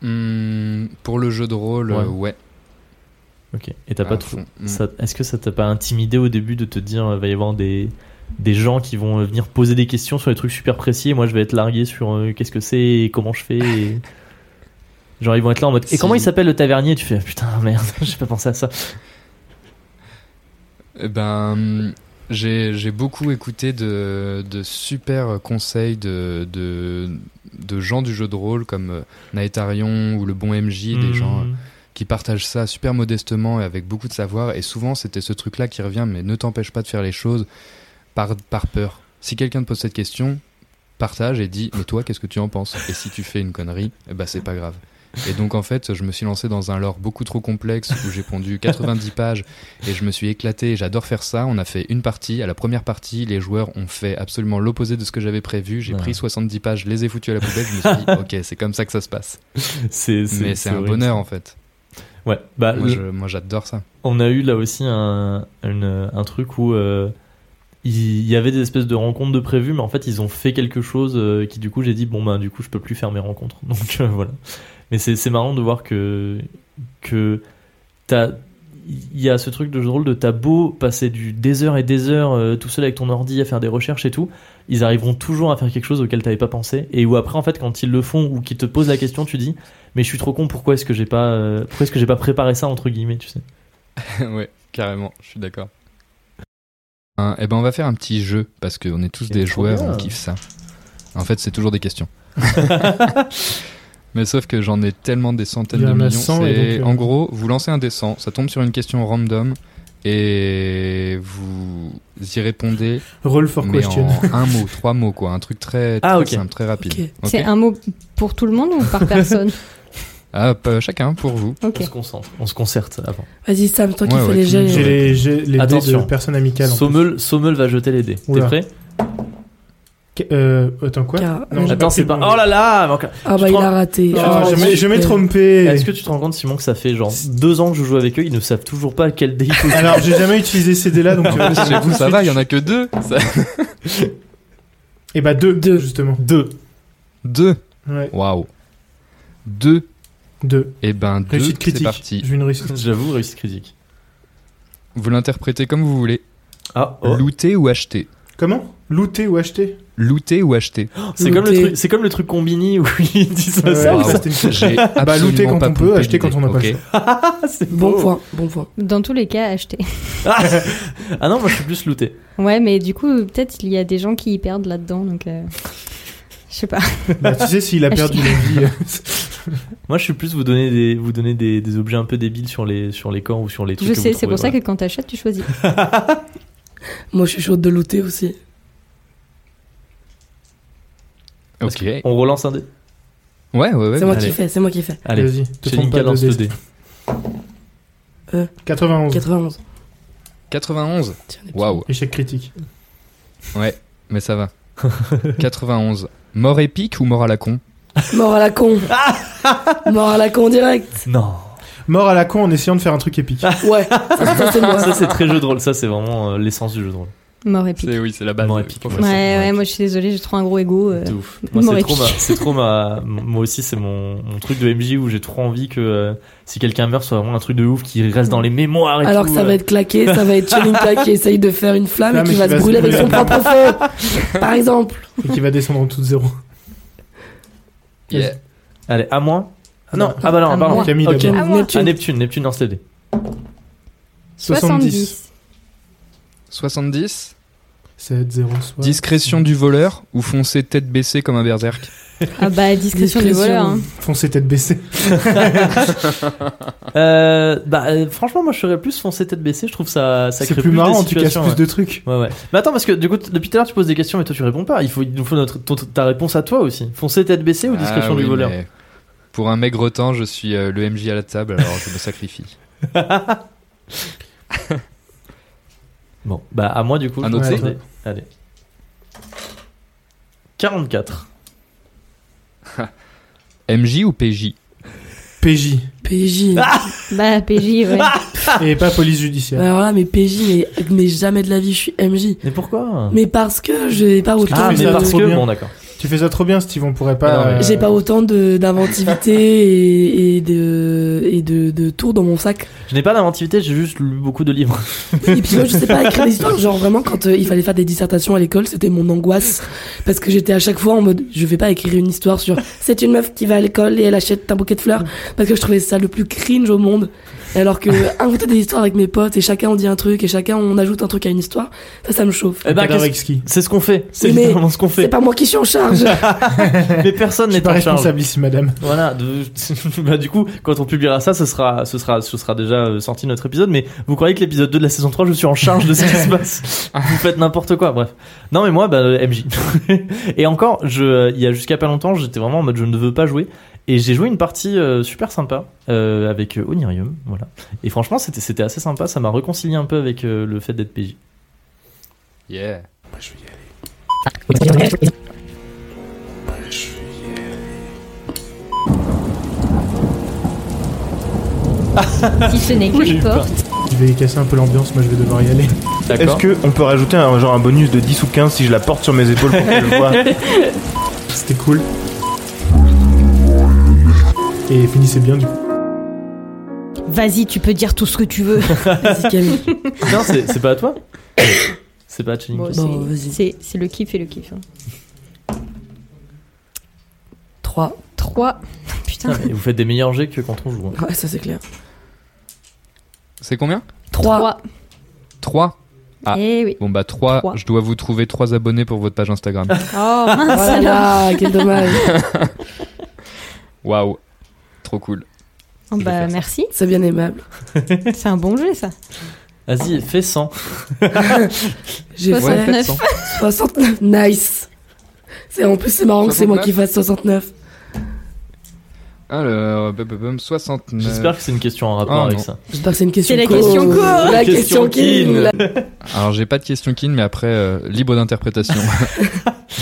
Hum, pour le jeu de rôle, Ouais. euh, ouais. Ok. Et t'as pas trop. fond. Mm. ça- Est-ce que ça t'a pas intimidé au début de te dire euh, va y avoir des des gens qui vont euh, venir poser des questions sur des trucs super précis et moi je vais être largué sur euh, qu'est-ce que c'est et comment je fais et... Genre ils vont être là en mode et comment il s'appelle le tavernier? Tu fais putain merde j'ai pas pensé à ça. Eh ben, j'ai beaucoup écouté de, de super conseils de, de, de gens du jeu de rôle comme euh, Naetarion ou le bon MJ, des Mhm. gens euh, qui partagent ça super modestement et avec beaucoup de savoir. Et souvent, c'était ce truc-là qui revient, mais ne t'empêche pas de faire les choses par, par peur. Si quelqu'un te pose cette question, partage et dis, mais toi, qu'est-ce que tu en penses? Et si tu fais une connerie, eh ben, c'est pas grave. Et donc en fait, je me suis lancé dans un lore beaucoup trop complexe où j'ai pondu 90 pages et je me suis éclaté. J'adore faire ça. On a fait une partie. À la première partie, les joueurs ont fait absolument l'opposé de ce que j'avais prévu. J'ai Ouais. pris 70 pages, les ai foutus à la poubelle. Je me suis dit, ok, c'est comme ça que ça se passe. C'est Mais c'est un horrible, bonheur en fait. Ouais, bah Moi, j'adore ça. On a eu là aussi un, une- un truc où euh, il y avait des espèces de rencontres de prévues, mais en fait ils ont fait quelque chose euh, qui du coup j'ai dit bon bah du coup je peux plus faire mes rencontres. Donc euh, voilà. Mais c'est marrant de voir que que t'as il y a ce truc de jeu de rôle de t'as beau passer du des heures et des heures euh, tout seul avec ton ordi à faire des recherches et tout, ils arriveront toujours à faire quelque chose auquel t'avais pas pensé et où après en fait quand ils le font ou qu'ils te posent la question tu dis mais je suis trop con pourquoi est-ce que j'ai pas euh, pourquoi est-ce que j'ai pas préparé ça entre guillemets tu sais. ouais, carrément, je suis d'accord. Hein, eh ben, on va faire un petit jeu parce qu'on est tous Ok, des joueurs, bien. on kiffe ça. En fait, c'est toujours des questions. Mais sauf que j'en ai tellement des centaines de en millions. 100 et c'est- donc, euh, En gros, vous lancez un dessin, ça tombe sur une question random et vous y répondez. Roll for mais question. en un mot, trois mots, quoi. Un truc très, très Ah, ok. simple, très rapide. C'est un mot pour tout le monde ou par personne Ah, chacun, pour vous. On se concentre, on se concerte avant. Vas-y, Sam, toi qui Ouais, fais ouais, les jets. J'ai les, j'ai les dés de amicales. en Sommel, Sommel va jeter les dés. T'es prêt? Euh, attends, quoi? Car- Non, j'ai Attends, pris c'est le pas. bon Oh là là manque- Ah bah il rends- a raté. Ah, je m'ai- je m'ai super. trompé. Est-ce que tu te rends compte, Simon, que ça fait genre deux ans que je joue avec eux, ils ne savent toujours pas quel dé il faut Alors, j'ai jamais utilisé ces dés-là, donc. En plus, chez vous, ça va, il y en a que deux. Ça- Et bah, deux, Deux. justement. Deux. Deux. Ouais, Waouh. Deux. deux. Et ben, deux, Réussite c'est critique. parti. Une réussite. J'avoue, réussite critique. Vous l'interprétez comme vous voulez. Ah, oh. Looter ou acheter? Comment? Looter ou acheter? Looter ou acheter c'est comme, le truc- c'est comme le truc combini où ils disent Ouais, ça. ouais, ou ça, ça c'était une. J'ai Bah, absolument looter quand pas on peut, pompé acheter quand on n'a pas ok le choix. Ah, c'est Bon beau. point, bon point. Dans tous les cas, acheter. Ah non, moi je suis plus looté. Ouais, mais du coup, peut-être il y a des gens qui y perdent là-dedans, donc. euh, Je sais pas. Bah, tu sais, s'il a perdu la vie. euh, Moi, je suis plus vous donner des, vous donner des, des objets un peu débiles sur les, sur les corps ou sur les trucs. Je sais, c'est pour ça que quand t'achètes, tu choisis. Moi, je suis chaude de looter aussi. Ok. On relance un dé. Ouais, ouais, ouais. c'est moi allez. qui fais, c'est moi qui fais. Allez, Vas-y, te trompe pas de lance le dé. dé. 91. 91. 91. Tiens, des petits- Waouh. Échec critique. Ouais, mais ça va. 91. Mort épique ou mort à la con? Mort à la con. Mort à la con direct. Non. Mort à la con en essayant de faire un truc épique. Ouais, ça, c'est moi. Ça, c'est très jeu de rôle. Ça, c'est vraiment euh, l'essence du jeu de rôle. Mort épique. C'est oui, c'est la base. Mort épique. Faut ouais, Ouais, ouais, moi je suis désolée, j'ai trop un gros ego. euh. De ouf. Moi, Mort c'est trop, ma, épique. c'est trop ma, moi aussi, c'est mon, mon truc de MJ où j'ai trop envie que euh, si quelqu'un meurt, ce soit vraiment un truc de ouf qui reste dans les mémoires et Alors tout. que ça euh. va être claqué, ça va être Chelinka qui essaye de faire une flamme et qui va se brûler avec son propre feu. Par exemple. Et qui va descendre en tout zéro. Yeah. Allez, à moi. Ah non, ah bah non, pardon. Camille Ok. d'abord. À moi. À Neptune. Neptune, Neptune lance les dés. 70. 70. 7, 0, 60. Discrétion du voleur ou foncer tête baissée comme un berserk Ah bah, discrétion du Discrétion. voleur. hein. Foncez tête baissée. Euh, bah, euh, franchement, moi, je serais plus foncé tête baissée. Je trouve ça, ça C'est crée plus des marrant, tu casses plus de trucs. Ouais, ouais. Mais attends, parce que du coup, depuis tout à l'heure, tu poses des questions, mais toi, tu réponds pas. Il, faut, il nous faut notre, ton- ta réponse à toi aussi. Foncer tête baissée ou discrétion Ah du oui, voleur mais Pour un maigre temps, je suis euh, le MJ à la table, alors je me sacrifie. Bon, bah, à moi, du coup. Un je autre dés. Allez. 44. MJ ou PJ PJ. PJ. Bah, PJ, ouais. Et pas police judiciaire. Alors là, mais PJ, mais, mais jamais de la vie, je suis MJ. Mais pourquoi? Mais parce que j'ai pas autant Ah, fais mais de... parce que. Bon, d'accord. Tu fais ça trop bien, Steve, on pourrait pas. Euh, J'ai pas autant de d'inventivité et, et de et de, de tours dans mon sac. Je n'ai pas d'inventivité, j'ai juste lu beaucoup de livres. Et puis moi, je sais pas écrire des histoires. Genre vraiment, quand euh, il fallait faire des dissertations à l'école, c'était mon angoisse parce que j'étais à chaque fois en mode, je vais pas écrire une histoire sur c'est une meuf qui va à l'école et elle achète un bouquet de fleurs parce que je trouvais ça le plus cringe au monde. Et alors que inventer des histoires avec mes potes et chacun on dit un truc et chacun on ajoute un truc à une histoire, ça, ça me chauffe. Eh ben, c'est ce qu'on fait. C'est littéralement ce qu'on C'est fait. pas moi qui suis en charge. Mais personne n'est pas en charge. responsable ici, madame. Voilà, de... bah, du coup, quand on publiera ça, ce sera, ce sera, ce sera déjà euh, sorti notre épisode. Mais vous croyez que l'épisode 2 de la saison 3, je suis en charge de ce qui se passe? Vous faites n'importe quoi, bref. Non, mais moi, bah, euh, MJ. Et encore, je, euh, il y a jusqu'à pas longtemps, j'étais vraiment en mode je ne veux pas jouer. Et j'ai joué une partie euh, super sympa euh, avec euh, Onirium, voilà. Et franchement, c'était, c'était assez sympa. Ça m'a réconcilié un peu avec euh, le fait d'être PJ. Yeah. Bah, je vais y aller. Si ce n'est Oui, j'ai qu'une eu peur. porte. Je vais casser un peu l'ambiance, moi je vais devoir y aller. D'accord. Est-ce qu'on peut rajouter un, genre un bonus de 10 ou 15 si je la porte sur mes épaules pour qu'elle voit C'était cool. Et finissez bien du coup. Vas-y, tu peux dire tout ce que tu veux. Vas-y, Camille. Non, c'est, pas à toi C'est pas à Chelinka. Bon, Bon, c'est- le kiff et le kiff. hein. 3. 3. Putain. Ah, mais vous faites des meilleurs jets que quand on joue. hein. Ouais, ça c'est clair. C'est combien? 3. 3. 3 Ah. Eh oui. Bon bah 3, Trois. je dois vous trouver 3 abonnés pour votre page Instagram. Oh mince là alors. là, quel dommage. Waouh. Trop cool. Oh, bah merci. C'est bien aimable. C'est un bon jeu ça. Vas-y, fais 100. J'ai fait 69. 100. 69. Nice. C'est en plus c'est marrant que c'est moi 69. qui fasse 69. Alors, bum, bum, bum, 69. J'espère que c'est une question en rapport Oh, avec ça. J'espère que c'est une question C'est la question co. La question la- Alors, j'ai pas de question kin, mais après, euh, libre d'interprétation.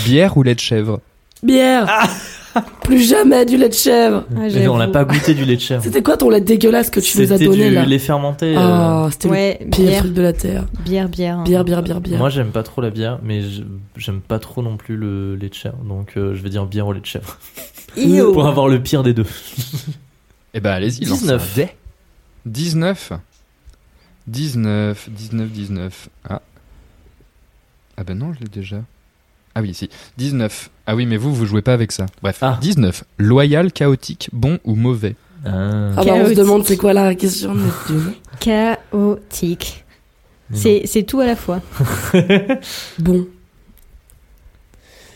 Bière ou lait de chèvre? Bière. Plus jamais du lait de chèvre. Ah, Mais on n'a pas goûté du lait de chèvre. C'était quoi ton lait dégueulasse que tu nous as C'était donné du là lait fermenté. euh, Ah, c'était Ouais, le pire bière. truc de la terre. Bière, bière. hein. Bière, bière, bière, bière. Moi, j'aime pas trop la bière, mais j'aime pas trop non plus le lait de chèvre. Donc, euh, je vais dire bière au lait de chèvre. Io. Pour avoir le pire des deux. Eh ben, allez-y, lance 19. un dé. 19. 19, 19, 19. Ah. Ah ben non, je l'ai déjà. Ah oui, si. 19. Ah oui, mais vous, vous jouez pas avec ça. Bref. Ah. 19. Loyal, chaotique, bon ou mauvais Ah. Ah bah on se Chaotique. demande c'est quoi la question. Chaotique. C'est c'est tout à la fois. Bon.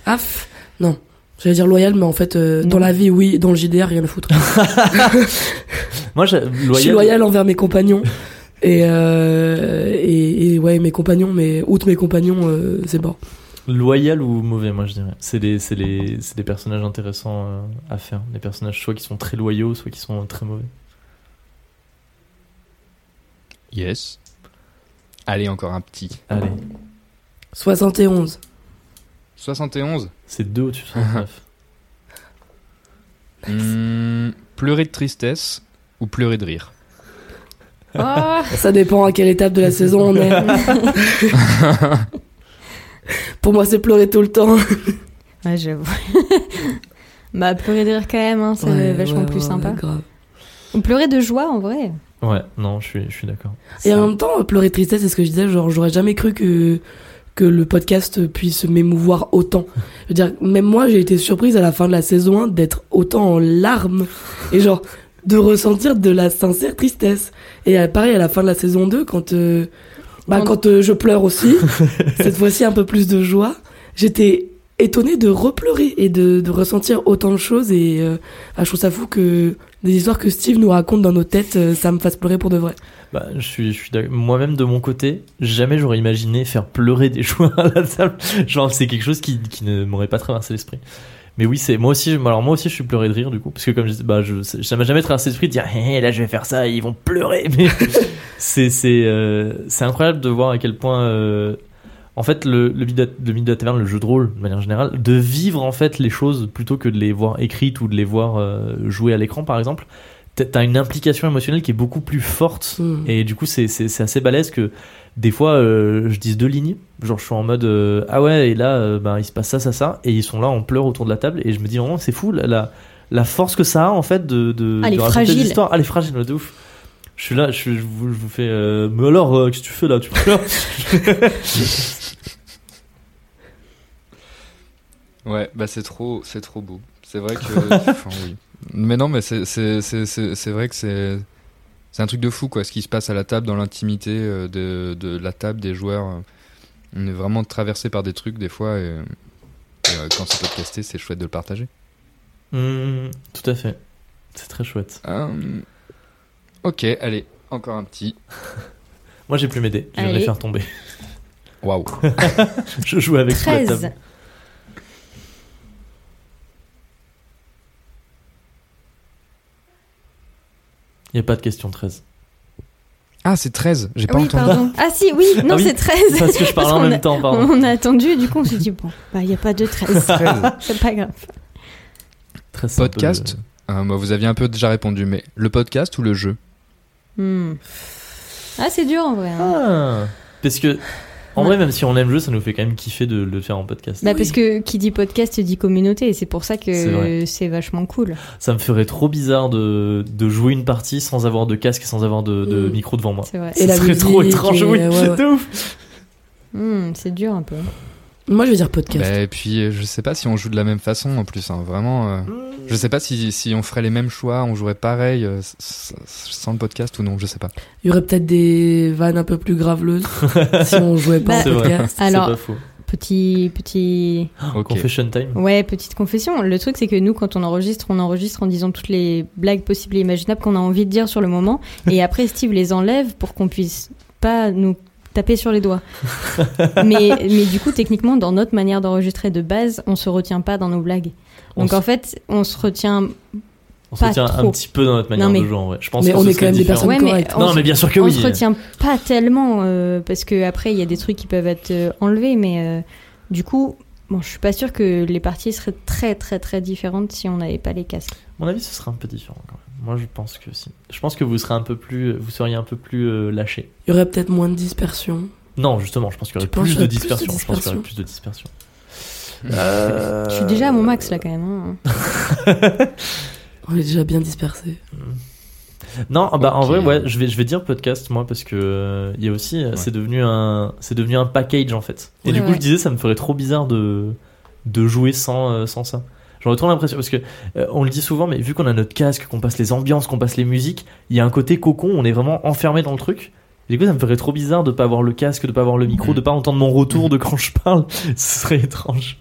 Af Non, J'allais dire loyal, mais en fait, euh, dans la vie, oui, dans le JDR, rien à foutre. Moi, j'ai- Je suis loyal. loyal envers mes compagnons. Et, euh, et, et ouais, mes compagnons, mais outre mes compagnons, euh, c'est bon. Loyal ou mauvais, moi je dirais. C'est des, c'est c'est des personnages intéressants euh, à faire. Des personnages soit qui sont très loyaux, soit qui sont très mauvais. Yes. Allez, encore un petit. Allez. 71. 71 C'est deux au-dessus de 69. Hmm, pleurer de tristesse ou pleurer de rire? Oh. Ça dépend à quelle étape de la saison on est. Pour moi, c'est pleurer tout le temps. Ouais, j'avoue. bah, pleurer de rire quand même, hein, c'est Ouais, vachement ouais, plus ouais, sympa. grave. Pleurer de joie en vrai. Ouais, non, je suis, je suis d'accord. Et en même temps, pleurer de tristesse, c'est ce que je disais, genre, j'aurais jamais cru que, que le podcast puisse m'émouvoir autant. Je veux dire, même moi, j'ai été surprise à la fin de la saison 1 d'être autant en larmes. Et genre, de ressentir de la sincère tristesse. Et euh, pareil, à la fin de la saison 2, quand, euh, bah, Quand- quand euh, je pleure aussi, cette fois-ci un peu plus de joie, j'étais étonnée de repleurer et de, de ressentir autant de choses. Et euh, bah, je trouve ça fou que des histoires que Steve nous raconte dans nos têtes, euh, ça me fasse pleurer pour de vrai. Bah, je suis, je suis d'accord. Moi-même, de mon côté, jamais j'aurais imaginé faire pleurer des joueurs à la table. Genre, c'est quelque chose qui, qui ne m'aurait pas traversé l'esprit. Mais oui, c'est moi aussi. Alors moi aussi, je suis pleuré de rire du coup, parce que comme je bah, je, ça m'a jamais traversé l'esprit de dire, Hé, là, je vais faire ça, ils vont pleurer. Mais c'est, c'est, euh, c'est incroyable de voir à quel point, euh, en fait, le, le mythe de la taverne, le jeu de rôle, de manière générale, de vivre en fait les choses plutôt que de les voir écrites ou de les voir euh, jouer à l'écran, par exemple. T'as- une implication émotionnelle qui est beaucoup plus forte Mm. et du coup c'est c'est- c'est assez balèze que des fois euh, je dise deux lignes genre je suis en mode euh, ah ouais et là euh, ben, il se passe ça ça ça et ils sont là en pleurs autour de la table et je me dis vraiment c'est fou la, la, la force que ça a en fait de, de, Ah, elle de est raconter histoires ah, elle est fragile de ouf je suis là je, je vous, je vous fais euh, mais alors euh, qu'est-ce que tu fais là? Tu pleures Ouais, bah c'est trop, c'est trop beau. C'est vrai que. enfin, oui. Mais non, mais c'est, c'est, c'est, c'est, c'est vrai que c'est, c'est un truc de fou, quoi. Ce qui se passe à la table, dans l'intimité euh, de, de la table, des joueurs. On est vraiment traversé par des trucs, des fois, et, et, euh, quand c'est podcasté, c'est chouette de le partager. Hmm, tout à fait c'est très chouette Euh, ok, allez, encore un petit. moi j'ai plus m'aider je vais les faire tomber Waouh. je joue avec sous la 13. table il n'y a pas de question 13 Ah, c'est 13, j'ai pas oui, entendu. pardon. Ah si, oui, non, Ah oui, c'est 13. parce que je parle en même a- temps, pardon. On a attendu, du coup, on s'est dit, bon, bah, il n'y a pas de 13. 13. c'est pas grave. 13 c'est un peu Podcast Euh, bah, Vous aviez un peu déjà répondu, mais le podcast ou le jeu? Hmm. Ah, c'est dur en vrai. hein. Ah, parce que en Ouais. vrai, même si on aime le jeu, ça nous fait quand même kiffer de le faire en podcast. Bah, parce que qui dit podcast dit communauté, et c'est pour ça C'est que c'est vachement cool. Ça me ferait trop bizarre de, de jouer une partie sans avoir de casque et sans avoir de, de micro devant moi. C'est vrai. Et Ça la serait trop étrange, et- oui, ouais, ouais. de ouf. Hmm, c'est dur un peu. Moi, je vais dire podcast. Bah, Et puis, euh, je sais pas si on joue de la même façon en plus, hein, vraiment. euh, je sais pas si, si on ferait les mêmes choix, on jouerait pareil euh, sans le podcast ou non, je sais pas. Il y aurait peut-être des vannes un peu plus graveleuses si on jouait pas Bah, vrai, podcast. Alors- pas faux. Petit, petit. Ok. Confession time. Ouais, petite confession. Le truc, c'est que nous, quand on enregistre, on enregistre en disant toutes les blagues possibles et imaginables qu'on a envie de dire sur le moment. et après, Steve les enlève pour qu'on puisse pas nous taper sur les doigts. mais, mais du coup, techniquement, dans notre manière d'enregistrer de base, on se retient pas dans nos blagues. On Donc en fait, on se retient. On se pas retient un petit peu dans notre manière Non, mais- de jouer en vrai. Je pense Mais que on est quand même des différent. personnes Ouais, mais correctes. on Non, se- mais bien sûr que on oui. se retient pas tellement euh, parce que après, il y a des trucs qui peuvent être euh, enlevés, mais euh, du coup. Bon, je suis pas sûre que les parties seraient très très très différentes si on n'avait pas les casques. À mon avis, ce serait un peu différent quand même. Moi, je pense que si. Je pense que vous serez un peu plus, vous seriez un peu plus euh, lâché. Il y aurait peut-être moins de dispersion. Non, justement, je pense qu'il y aurait Tu plus de aurait plus de dispersion. Je pense qu'il y aurait dispersion plus de dispersion. Euh, Je suis déjà à mon max là quand même. hein. On est déjà bien dispersés. Non, bah en vrai, ouais, je vais, je vais dire podcast moi parce que euh, il y a aussi, euh, c'est devenu un, c'est devenu un package en fait. Et du coup, ouais. je disais, ça me ferait trop bizarre de, de jouer sans, euh, sans ça. J'aurais trop l'impression parce que euh, on le dit souvent, mais vu qu'on a notre casque, qu'on passe les ambiances, qu'on passe les musiques, il y a un côté cocon, on est vraiment enfermé dans le truc. Du coup, ça me ferait trop bizarre de pas avoir le casque, de pas avoir le micro, Mhm. de pas entendre mon retour de quand je parle. Ce serait étrange.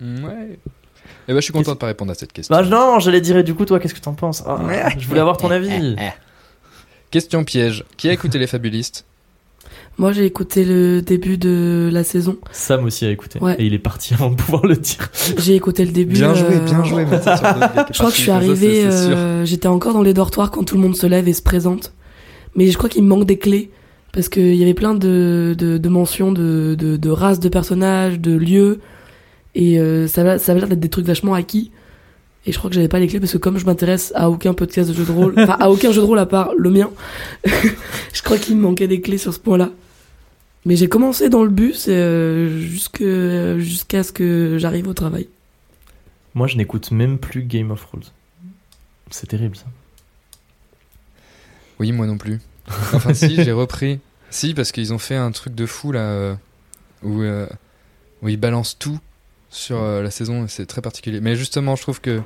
Ouais. Eh ben, je suis content de pas répondre à cette question. Bah non, j'allais dire et du coup toi qu'est-ce que t'en penses? Ah, Je voulais avoir ton avis. Question piège. Qui a écouté les fabulistes? Moi, j'ai écouté le début de la saison. Sam aussi a écouté Ouais. et il est parti avant de pouvoir le dire. J'ai écouté le début. Bien joué, euh, bien joué, sur le début. Je crois que je suis arrivée, euh, j'étais encore dans les dortoirs quand tout le monde se lève et se présente. Mais je crois qu'il me manque des clés. Parce qu'il y avait plein de, de, de mentions de, de, de races de personnages, de lieux. Et euh, ça, va- ça avait l'air d'être des trucs vachement acquis. Et je crois que j'avais pas les clés parce que comme je m'intéresse à aucun podcast de jeu de rôle, enfin à aucun jeu de rôle à part le mien, je crois qu'il me manquait des clés sur ce point-là. Mais j'ai commencé dans le bus euh, jusqu'à ce que j'arrive au travail. Moi je n'écoute même plus Game of Thrones. C'est terrible ça. Oui, moi non plus. Enfin, si, j'ai repris. Si, parce qu'ils ont fait un truc de fou là, euh, où, euh, où ils balancent tout sur euh, la saison, et c'est très particulier. Mais justement, je trouve que.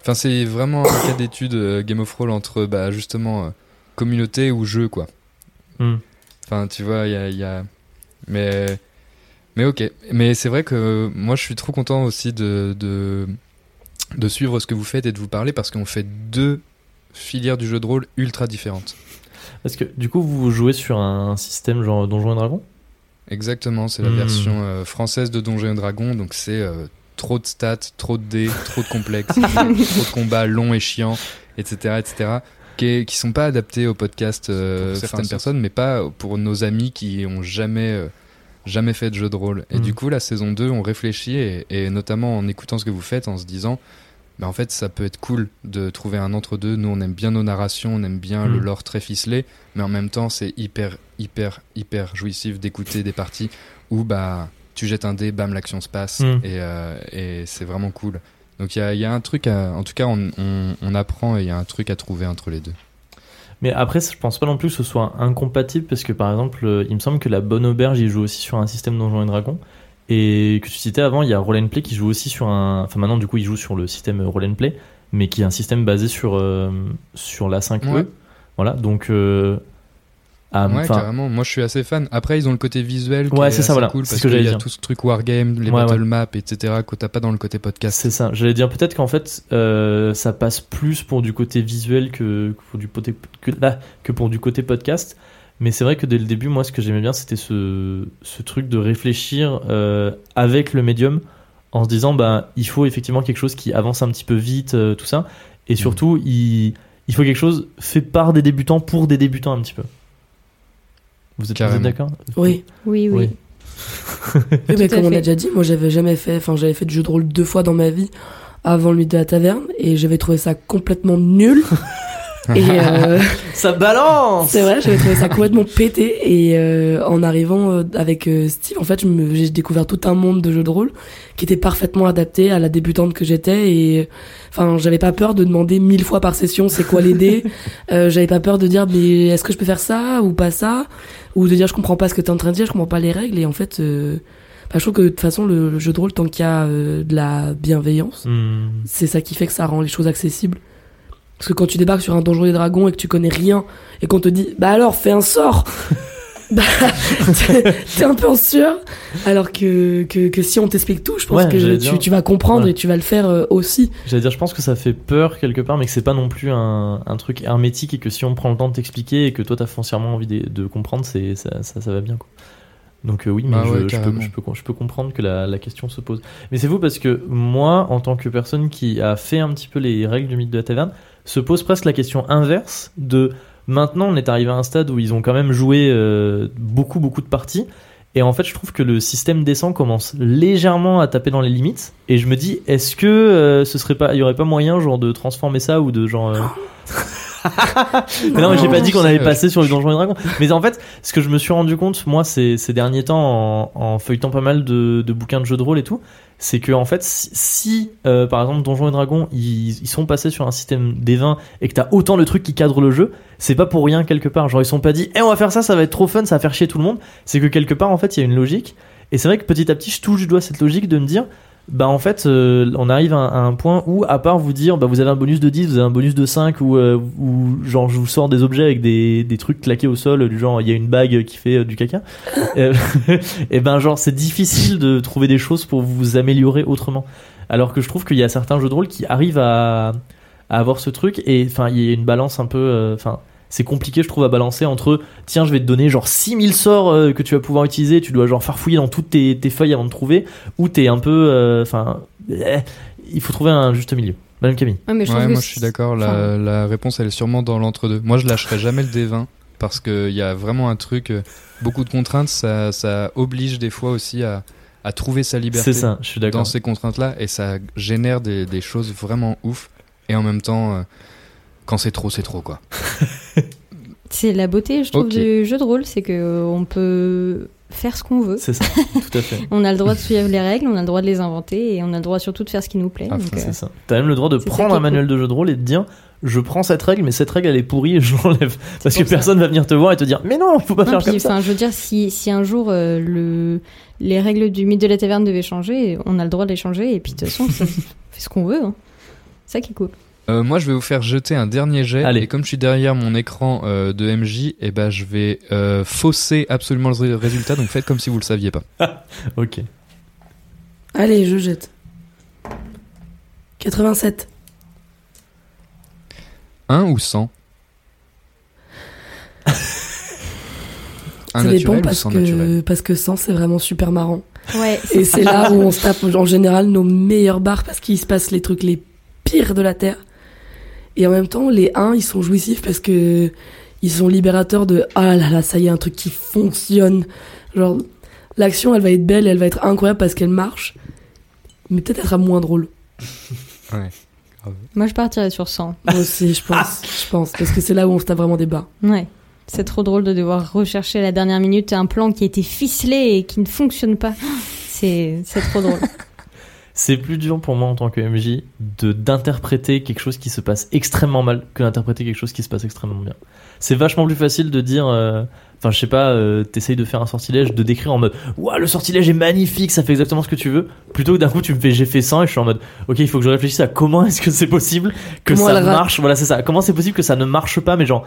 Enfin, c'est vraiment un cas d'étude euh, Game of Thrones entre bah, justement euh, communauté ou jeu, quoi. Hmm. Enfin, tu vois, il y a, il y a- Mais. Mais ok. Mais c'est vrai que moi, je suis trop content aussi de, de, de suivre ce que vous faites et de vous parler parce qu'on fait deux filières du jeu de rôle ultra différentes. Parce que du coup vous jouez sur un système genre Donjons et Dragons? Exactement, c'est la Hmm. version euh, française de Donjons et Dragons, donc c'est euh, trop de stats, trop de dés, trop de complexes, trop de combats longs et chiants, etc., etc., qui, qui sont pas adaptés au podcast euh, certaines personnes, mais pas pour nos amis qui ont jamais euh, jamais fait de jeu de rôle. Et du coup, la saison 2, on réfléchit, et, et notamment en écoutant ce que vous faites, en se disant, bah, en fait, ça peut être cool de trouver un entre-deux. Nous, on aime bien nos narrations, on aime bien le Mm. lore très ficelé, mais en même temps, c'est hyper, hyper, hyper jouissif d'écouter des parties où bah, tu jettes un dé, bam, l'action se passe, Mm. et, euh, et c'est vraiment cool. Donc il y a, il y a un truc, à, en tout cas, on, on- on apprend et il y a un truc à trouver entre les deux. Mais après, je pense pas non plus que ce soit incompatible parce que par exemple, euh, il me semble que la Bonne Auberge il joue aussi sur un système Donjons et Dragons. Et que tu citais avant, il y a Roll and Play qui joue aussi sur un. Enfin, maintenant, du coup, il joue sur le système Roll and Play, mais qui est un système basé sur, euh, sur la 5E. Ouais. Voilà, donc. euh, ah, ouais, carrément. Moi, je suis assez fan. Après, ils ont le côté visuel qui Ouais, est c'est ça, voilà. cool parce qu'il y a dire. tout ce truc wargame, les Ouais, battle ouais. maps, etc. que t'as pas dans le côté podcast. C'est ça. J'allais dire peut-être qu'en fait, euh, ça passe plus pour du côté visuel que, que pour du côté que, là, que pour du côté podcast. Mais c'est vrai que dès le début, moi, ce que j'aimais bien, c'était ce, ce truc de réfléchir euh, avec le médium en se disant, bah, il faut effectivement quelque chose qui avance un petit peu vite, euh, tout ça. Et surtout, il, il faut quelque chose fait par des débutants pour des débutants un petit peu. Vous êtes, êtes d'accord Oui. Oui, oui. Oui, mais Tout à comme on a déjà dit, moi j'avais jamais fait, enfin j'avais fait du jeu de rôle deux fois dans ma vie avant le mythe de la taverne et j'avais trouvé ça complètement nul. et euh, Ça balance c'est vrai, j'avais trouvé ça complètement pété et euh, en arrivant euh, avec euh, Steve, en fait, je me- j'ai découvert tout un monde de jeux de rôle qui était parfaitement adapté à la débutante que j'étais et enfin j'avais pas peur de demander mille fois par session c'est quoi les dés, Euh, j'avais pas peur de dire mais est-ce que je peux faire ça ou pas ça? Ou de dire je comprends pas ce que t'es en train de dire, je comprends pas les règles et en fait euh, bah, je trouve que de toute façon le, le jeu de rôle tant qu'il y a euh, de la bienveillance, Hmm. c'est ça qui fait que ça rend les choses accessibles. Parce que quand tu débarques sur un donjon des dragons et que tu connais rien et qu'on te dit bah alors fais un sort, bah t'es un peu en sueur. Alors que, que, que si on t'explique tout, je pense Ouais, que tu, dire. tu vas comprendre Ouais. et tu vas le faire euh, aussi. J'allais dire, je pense que ça fait peur quelque part, mais que c'est pas non plus un, un truc hermétique et que si on prend le temps de t'expliquer et que toi t'as foncièrement envie de, de comprendre, c'est ça, ça, ça va bien quoi. Donc euh, oui, mais Bah je, ouais, je peux, je, peux, je peux comprendre que la, la question se pose. Mais c'est fou parce que moi, en tant que personne qui a fait un petit peu les règles du mythe de la taverne, se pose presque la question inverse de maintenant on est arrivé à un stade où ils ont quand même joué euh, beaucoup beaucoup de parties. Et en fait, je trouve que le système descend commence légèrement à taper dans les limites. Et je me dis, est-ce que euh, ce serait pas, il y aurait pas moyen genre de transformer ça ou de genre. euh, non, mais j'ai pas dit qu'on avait passé sur le Donjon et Dragon. Mais en fait, ce que je me suis rendu compte, moi, ces, ces derniers temps, en, en feuilletant pas mal de, de bouquins de jeux de rôle et tout, c'est que en fait, si, si, euh, par exemple Donjon et Dragon, ils, ils sont passés sur un système des 20 et que t'as autant de trucs qui cadrent le jeu, c'est pas pour rien quelque part. Genre ils sont pas dit, eh on va faire ça, ça va être trop fun, ça va faire chier tout le monde. C'est que quelque part en fait il y a une logique. Et c'est vrai que petit à petit je touche du doigt cette logique de me dire, bah en fait, euh, on arrive à, un- à un point où, à part vous dire, bah vous avez un bonus de 10, vous avez un bonus de 5, ou, euh, ou genre je vous sors des objets avec des, des trucs claqués au sol, du genre il y a une bague qui fait euh, du caca, et ben genre c'est difficile de trouver des choses pour vous améliorer autrement. Alors que je trouve qu'il y a certains jeux de rôle qui arrivent à, à avoir ce truc, et enfin il y a une balance un peu, enfin c'est compliqué je trouve à balancer entre tiens je vais te donner genre 6000 sorts euh, que tu vas pouvoir utiliser tu dois genre farfouiller dans toutes tes, tes feuilles avant de trouver ou t'es un peu euh, enfin eh, il faut trouver un juste milieu Madame Camille Ouais, mais je Ouais, trouve que moi je suis d'accord. La, enfin, la réponse elle est sûrement dans l'entre-deux. Moi je lâcherai jamais le D20 parce qu'il y a vraiment un truc. euh, Beaucoup de contraintes, ça, ça oblige des fois aussi à, à trouver sa liberté. C'est ça, je suis d'accord. Dans ces contraintes-là et ça génère des, des choses vraiment ouf. Et en même temps, euh, quand c'est trop, c'est trop quoi. C'est la beauté, je trouve, du jeu de rôle, c'est que euh, peut faire ce qu'on veut. C'est ça, tout à fait. on a le droit de suivre les règles, on a le droit de les inventer et on a le droit surtout de faire ce qui nous plaît. euh, c'est ça t'as même le droit de prendre un manuel de jeu de rôle et de dire je prends cette règle mais cette règle elle est pourrie et je l'enlève parce que pour ça. personne va venir te voir et te dire mais non faut pas Non, faire puis, comme ça je veux dire, si, si un jour euh, le, les règles du mythe de la taverne devaient changer, on a le droit de les changer et puis de toute façon, on fait ce qu'on veut. Hein. C'est ça qui est cool. Euh, moi, je vais vous faire jeter un dernier jet. Et comme je suis derrière mon écran euh, de MJ, et ben, je vais euh, fausser absolument le ré- résultat. Donc, faites comme si vous le saviez pas. ok. Allez, je jette. 87. 1 ou 100 Un ça naturel dépend ou parce que, parce que 100, c'est vraiment super marrant. Ouais, Et c'est là où on se tape en général nos meilleures barres parce qu'il se passe les trucs les pires de la Terre. Et en même temps, les 1, ils sont jouissifs parce que ils sont libérateurs de ah là là, ça y est, un truc qui fonctionne. Genre, l'action, elle va être belle, elle va être incroyable parce qu'elle marche, mais peut-être elle sera moins drôle. Ouais. Moi, je partirais sur 100. Moi aussi, je pense, je pense, parce que c'est là où on se tape vraiment des barres. Ouais. C'est trop drôle de devoir rechercher à la dernière minute un plan qui a été ficelé et qui ne fonctionne pas. C'est c'est trop drôle. c'est plus dur pour moi en tant que MJ de d'interpréter quelque chose qui se passe extrêmement mal que d'interpréter quelque chose qui se passe extrêmement bien. C'est vachement plus facile de dire, euh, enfin je sais pas, euh, t'essayes de faire un sortilège, de décrire en mode, ouah le sortilège est magnifique, ça fait exactement ce que tu veux, plutôt que d'un coup tu me fais j'ai fait 100 et je suis en mode, ok il faut que je réfléchisse à comment est-ce que c'est possible que Comment ça marche, voilà c'est ça, comment c'est possible que ça ne marche pas, mais genre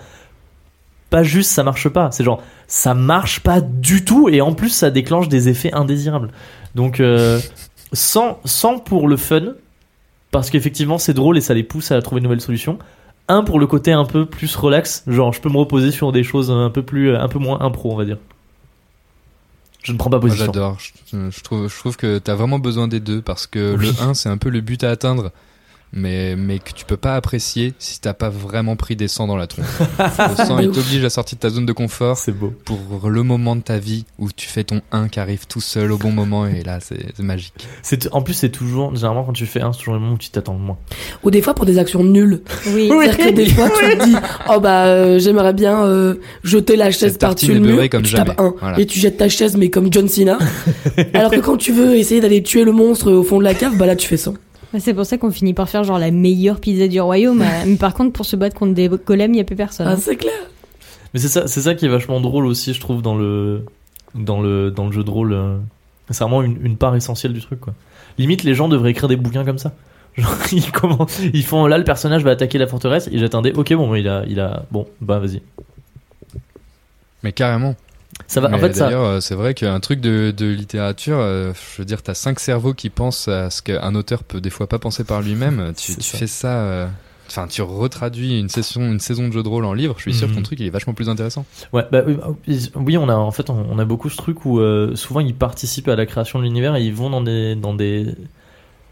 pas juste ça marche pas, c'est genre ça marche pas du tout et en plus ça déclenche des effets indésirables. Donc euh, sans, sans pour le fun, parce qu'effectivement c'est drôle et ça les pousse à trouver de nouvelles solutions. Un pour le côté un peu plus relax, genre je peux me reposer sur des choses un peu plus, un peu moins impro on va dire. Je ne prends pas position. j'adore. Je, je trouve, je trouve que t'as vraiment besoin des deux parce que le 1, c'est un peu le but à atteindre. Mais, mais que tu peux pas apprécier si t'as pas vraiment pris des 100 dans la tronche. le 100, il t'oblige à sortir de ta zone de confort. C'est beau. Pour le moment de ta vie où tu fais ton 1 qui arrive tout seul au bon moment et là, c'est magique. C'est en plus c'est toujours généralement quand tu fais un, c'est toujours le moment où tu t'attends le moins. Ou des fois pour des actions nulles. Oui. C'est-à-dire que des fois, tu te dis, oh bah, euh, j'aimerais bien euh, jeter la chaise par-dessus le mur. comme tu tapes jamais. un. Voilà. Et tu jettes ta chaise, mais comme John Cena. Alors que quand tu veux essayer d'aller tuer le monstre au fond de la cave, bah là, tu fais ça. C'est pour ça qu'on finit par faire genre la meilleure pizza du royaume. euh, Mais par contre, pour se battre contre des golems, il n'y a plus personne. Ah, hein. c'est clair. Mais c'est ça, c'est ça qui est vachement drôle aussi, je trouve, dans le, dans le, dans le jeu de rôle. euh, C'est vraiment une, une part essentielle du truc, quoi. Limite, les gens devraient écrire des bouquins comme ça. Genre, ils, comment, ils font là, le personnage va attaquer la forteresse, et j'attendais, ok, bon, il a, il a, bon, bah vas-y. Mais carrément. Ça va, en fait. D'ailleurs, euh, c'est vrai qu'un truc de, de littérature, euh, je veux dire, t'as cinq cerveaux qui pensent à ce qu'un auteur peut des fois pas penser par lui-même. Tu, C'est tu ça. fais ça. euh, Enfin, tu retraduis une session, une saison de jeu de rôle en livre. Je suis sûr que ton Mhm. truc il est vachement plus intéressant. Ouais, bah oui, oui, on a en fait on on a beaucoup ce truc où euh, souvent ils participent à la création de l'univers et ils vont dans des dans des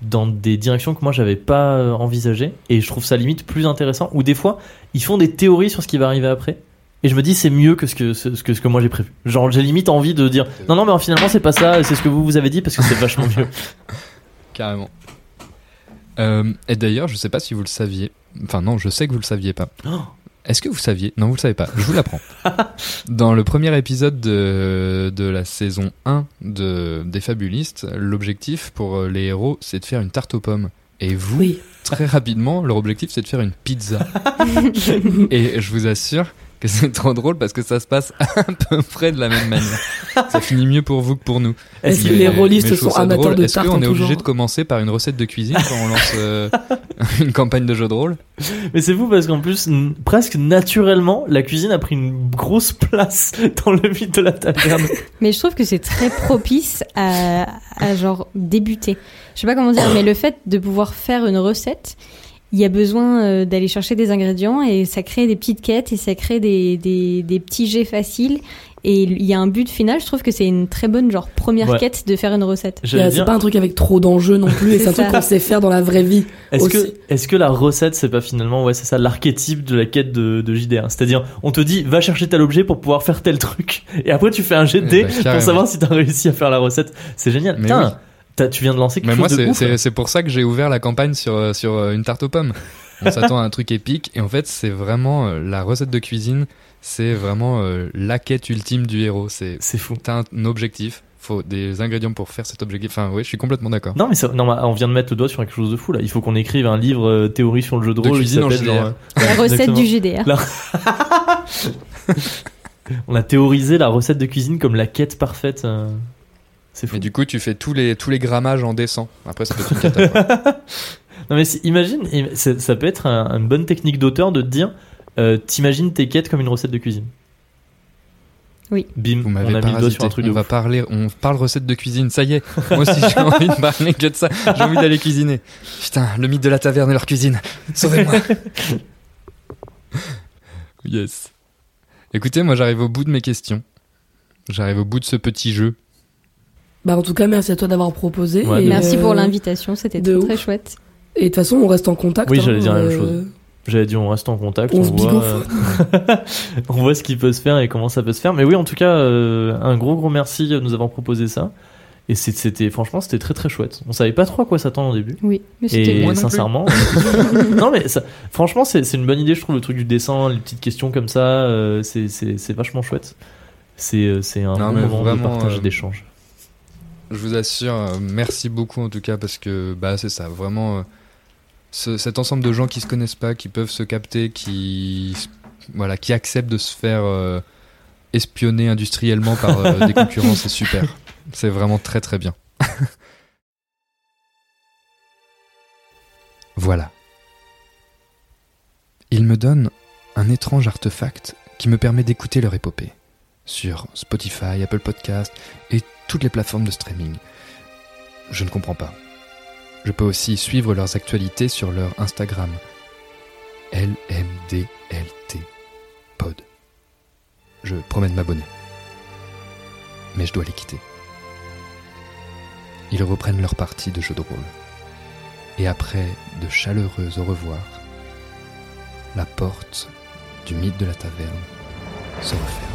dans des directions que moi j'avais pas envisagées et je trouve ça limite plus intéressant ou des fois ils font des théories sur ce qui va arriver après et je me dis c'est mieux que ce que ce que ce que moi j'ai prévu. Genre j'ai limite envie de dire non non mais finalement c'est pas ça, c'est ce que vous vous avez dit parce que c'est vachement mieux. Carrément. Euh, et d'ailleurs, je sais pas si vous le saviez. Enfin, non, je sais que vous le saviez pas. Oh. Est-ce que vous saviez? Non, vous le savez pas. Je vous l'apprends. Dans le premier épisode de, de la saison 1 de, des Fabulistes, l'objectif pour euh, les héros, c'est de faire une tarte aux pommes. Et vous, Oui. très rapidement, leur objectif, c'est de faire une pizza. Et je vous assure que c'est trop drôle parce que ça se passe à peu près de la même manière. ça finit mieux pour vous que pour nous. Est-ce que les rôlistes sont amateurs drôle. de Est-ce qu'on est obligé de commencer par une recette de cuisine quand on lance euh, une campagne de jeu de rôle? Mais c'est fou parce qu'en plus, n- presque naturellement, la cuisine a pris une grosse place dans le mythe de la taverne. Mais je trouve que c'est très propice à, à genre débuter. Je sais pas comment dire, mais le fait de pouvoir faire une recette, il y a besoin euh, d'aller chercher des ingrédients et ça crée des petites quêtes et ça crée des, des, des petits jets faciles. Et il y a un but final, je trouve que c'est une très bonne genre première Ouais. quête de faire une recette. A- C'est pas un truc avec trop d'enjeux non plus, et c'est un truc ça. qu'on sait faire dans la vraie vie. Est-ce que, est-ce que la recette, c'est pas finalement, ouais, c'est ça, l'archétype de la quête de, de JDR C'est-à-dire, on te dit, va chercher tel objet pour pouvoir faire tel truc. Et après, tu fais un jet de Eh dés bah, pour savoir si t'as réussi à faire la recette. C'est génial. Mais Putain, oui. T'as- tu viens de lancer quelque Mais moi, chose de c'est- ouf. c'est c'est pour ça que j'ai ouvert la campagne sur, euh, sur euh, une tarte aux pommes. On s'attend à un truc épique, et en fait, c'est vraiment euh, la recette de cuisine, c'est vraiment euh, la quête ultime du héros. C'est fou. T'as un objectif, faut des ingrédients pour faire cet objectif. Enfin, oui, je suis complètement d'accord. Non mais ça- non, mais on vient de mettre le doigt sur quelque chose de fou là. Il faut qu'on écrive un livre euh, théorie sur le jeu de De rôle. cuisine en euh, La recette exactement. du. La- on a théorisé la recette de cuisine comme la quête parfaite. C'est fou. Et du coup, tu fais tous les, tous les grammages en descend. Après, ça peut être une cata. Non mais si- imagine, ça peut être un- une bonne technique d'auteur de te dire, euh, t'imagines tes quêtes comme une recette de cuisine. Oui. Bim, Vous on m'avez a mis le doigt sur parasité. un truc on de va ouf. parler, on parle recette de cuisine. Ça y est. Moi aussi, j'ai envie de parler que de ça. J'ai envie d'aller cuisiner. Putain, le mythe de la taverne et leur cuisine. Sauvez-moi. yes. Écoutez, moi, j'arrive au bout de mes questions. J'arrive au bout de ce petit jeu. Bah en tout cas, merci à toi d'avoir proposé. Ouais, et, Merci euh, pour l'invitation, c'était très, chouette. Et de toute façon, on reste en contact. Oui, hein, j'allais dire la même euh, chose. J'allais dire on reste en contact, on on, se voit, euh, on voit ce qui peut se faire et comment ça peut se faire. Mais oui, en tout cas, euh, un gros gros merci de nous avoir proposé ça. Et c'était franchement c'était très très chouette. On savait pas trop à quoi s'attendre au début. Oui, mais c'était Et moi non plus. sincèrement, non mais ça, franchement c'est c'est une bonne idée je trouve le truc du dessin, les petites questions comme ça, euh, c'est vachement chouette. C'est euh, c'est un Non, bon mais moment de partage euh, et d'échange. Je vous assure, euh, merci beaucoup en tout cas parce que bah c'est ça, vraiment euh, ce- cet ensemble de gens qui se connaissent pas, qui peuvent se capter, qui voilà, qui acceptent de se faire euh, espionner industriellement par euh, des concurrents, c'est super. C'est vraiment très très bien. voilà. Ils me donnent un étrange artefact qui me permet d'écouter leur épopée sur Spotify, Apple Podcast et toutes les plateformes de streaming. Je ne comprends pas. Je peux aussi suivre leurs actualités sur leur Instagram. LMDLT Pod. Je promets de m'abonner. Mais je dois les quitter. Ils reprennent leur partie de jeu de rôle. Et après de chaleureux au revoir, la porte du mythe de la taverne se referme.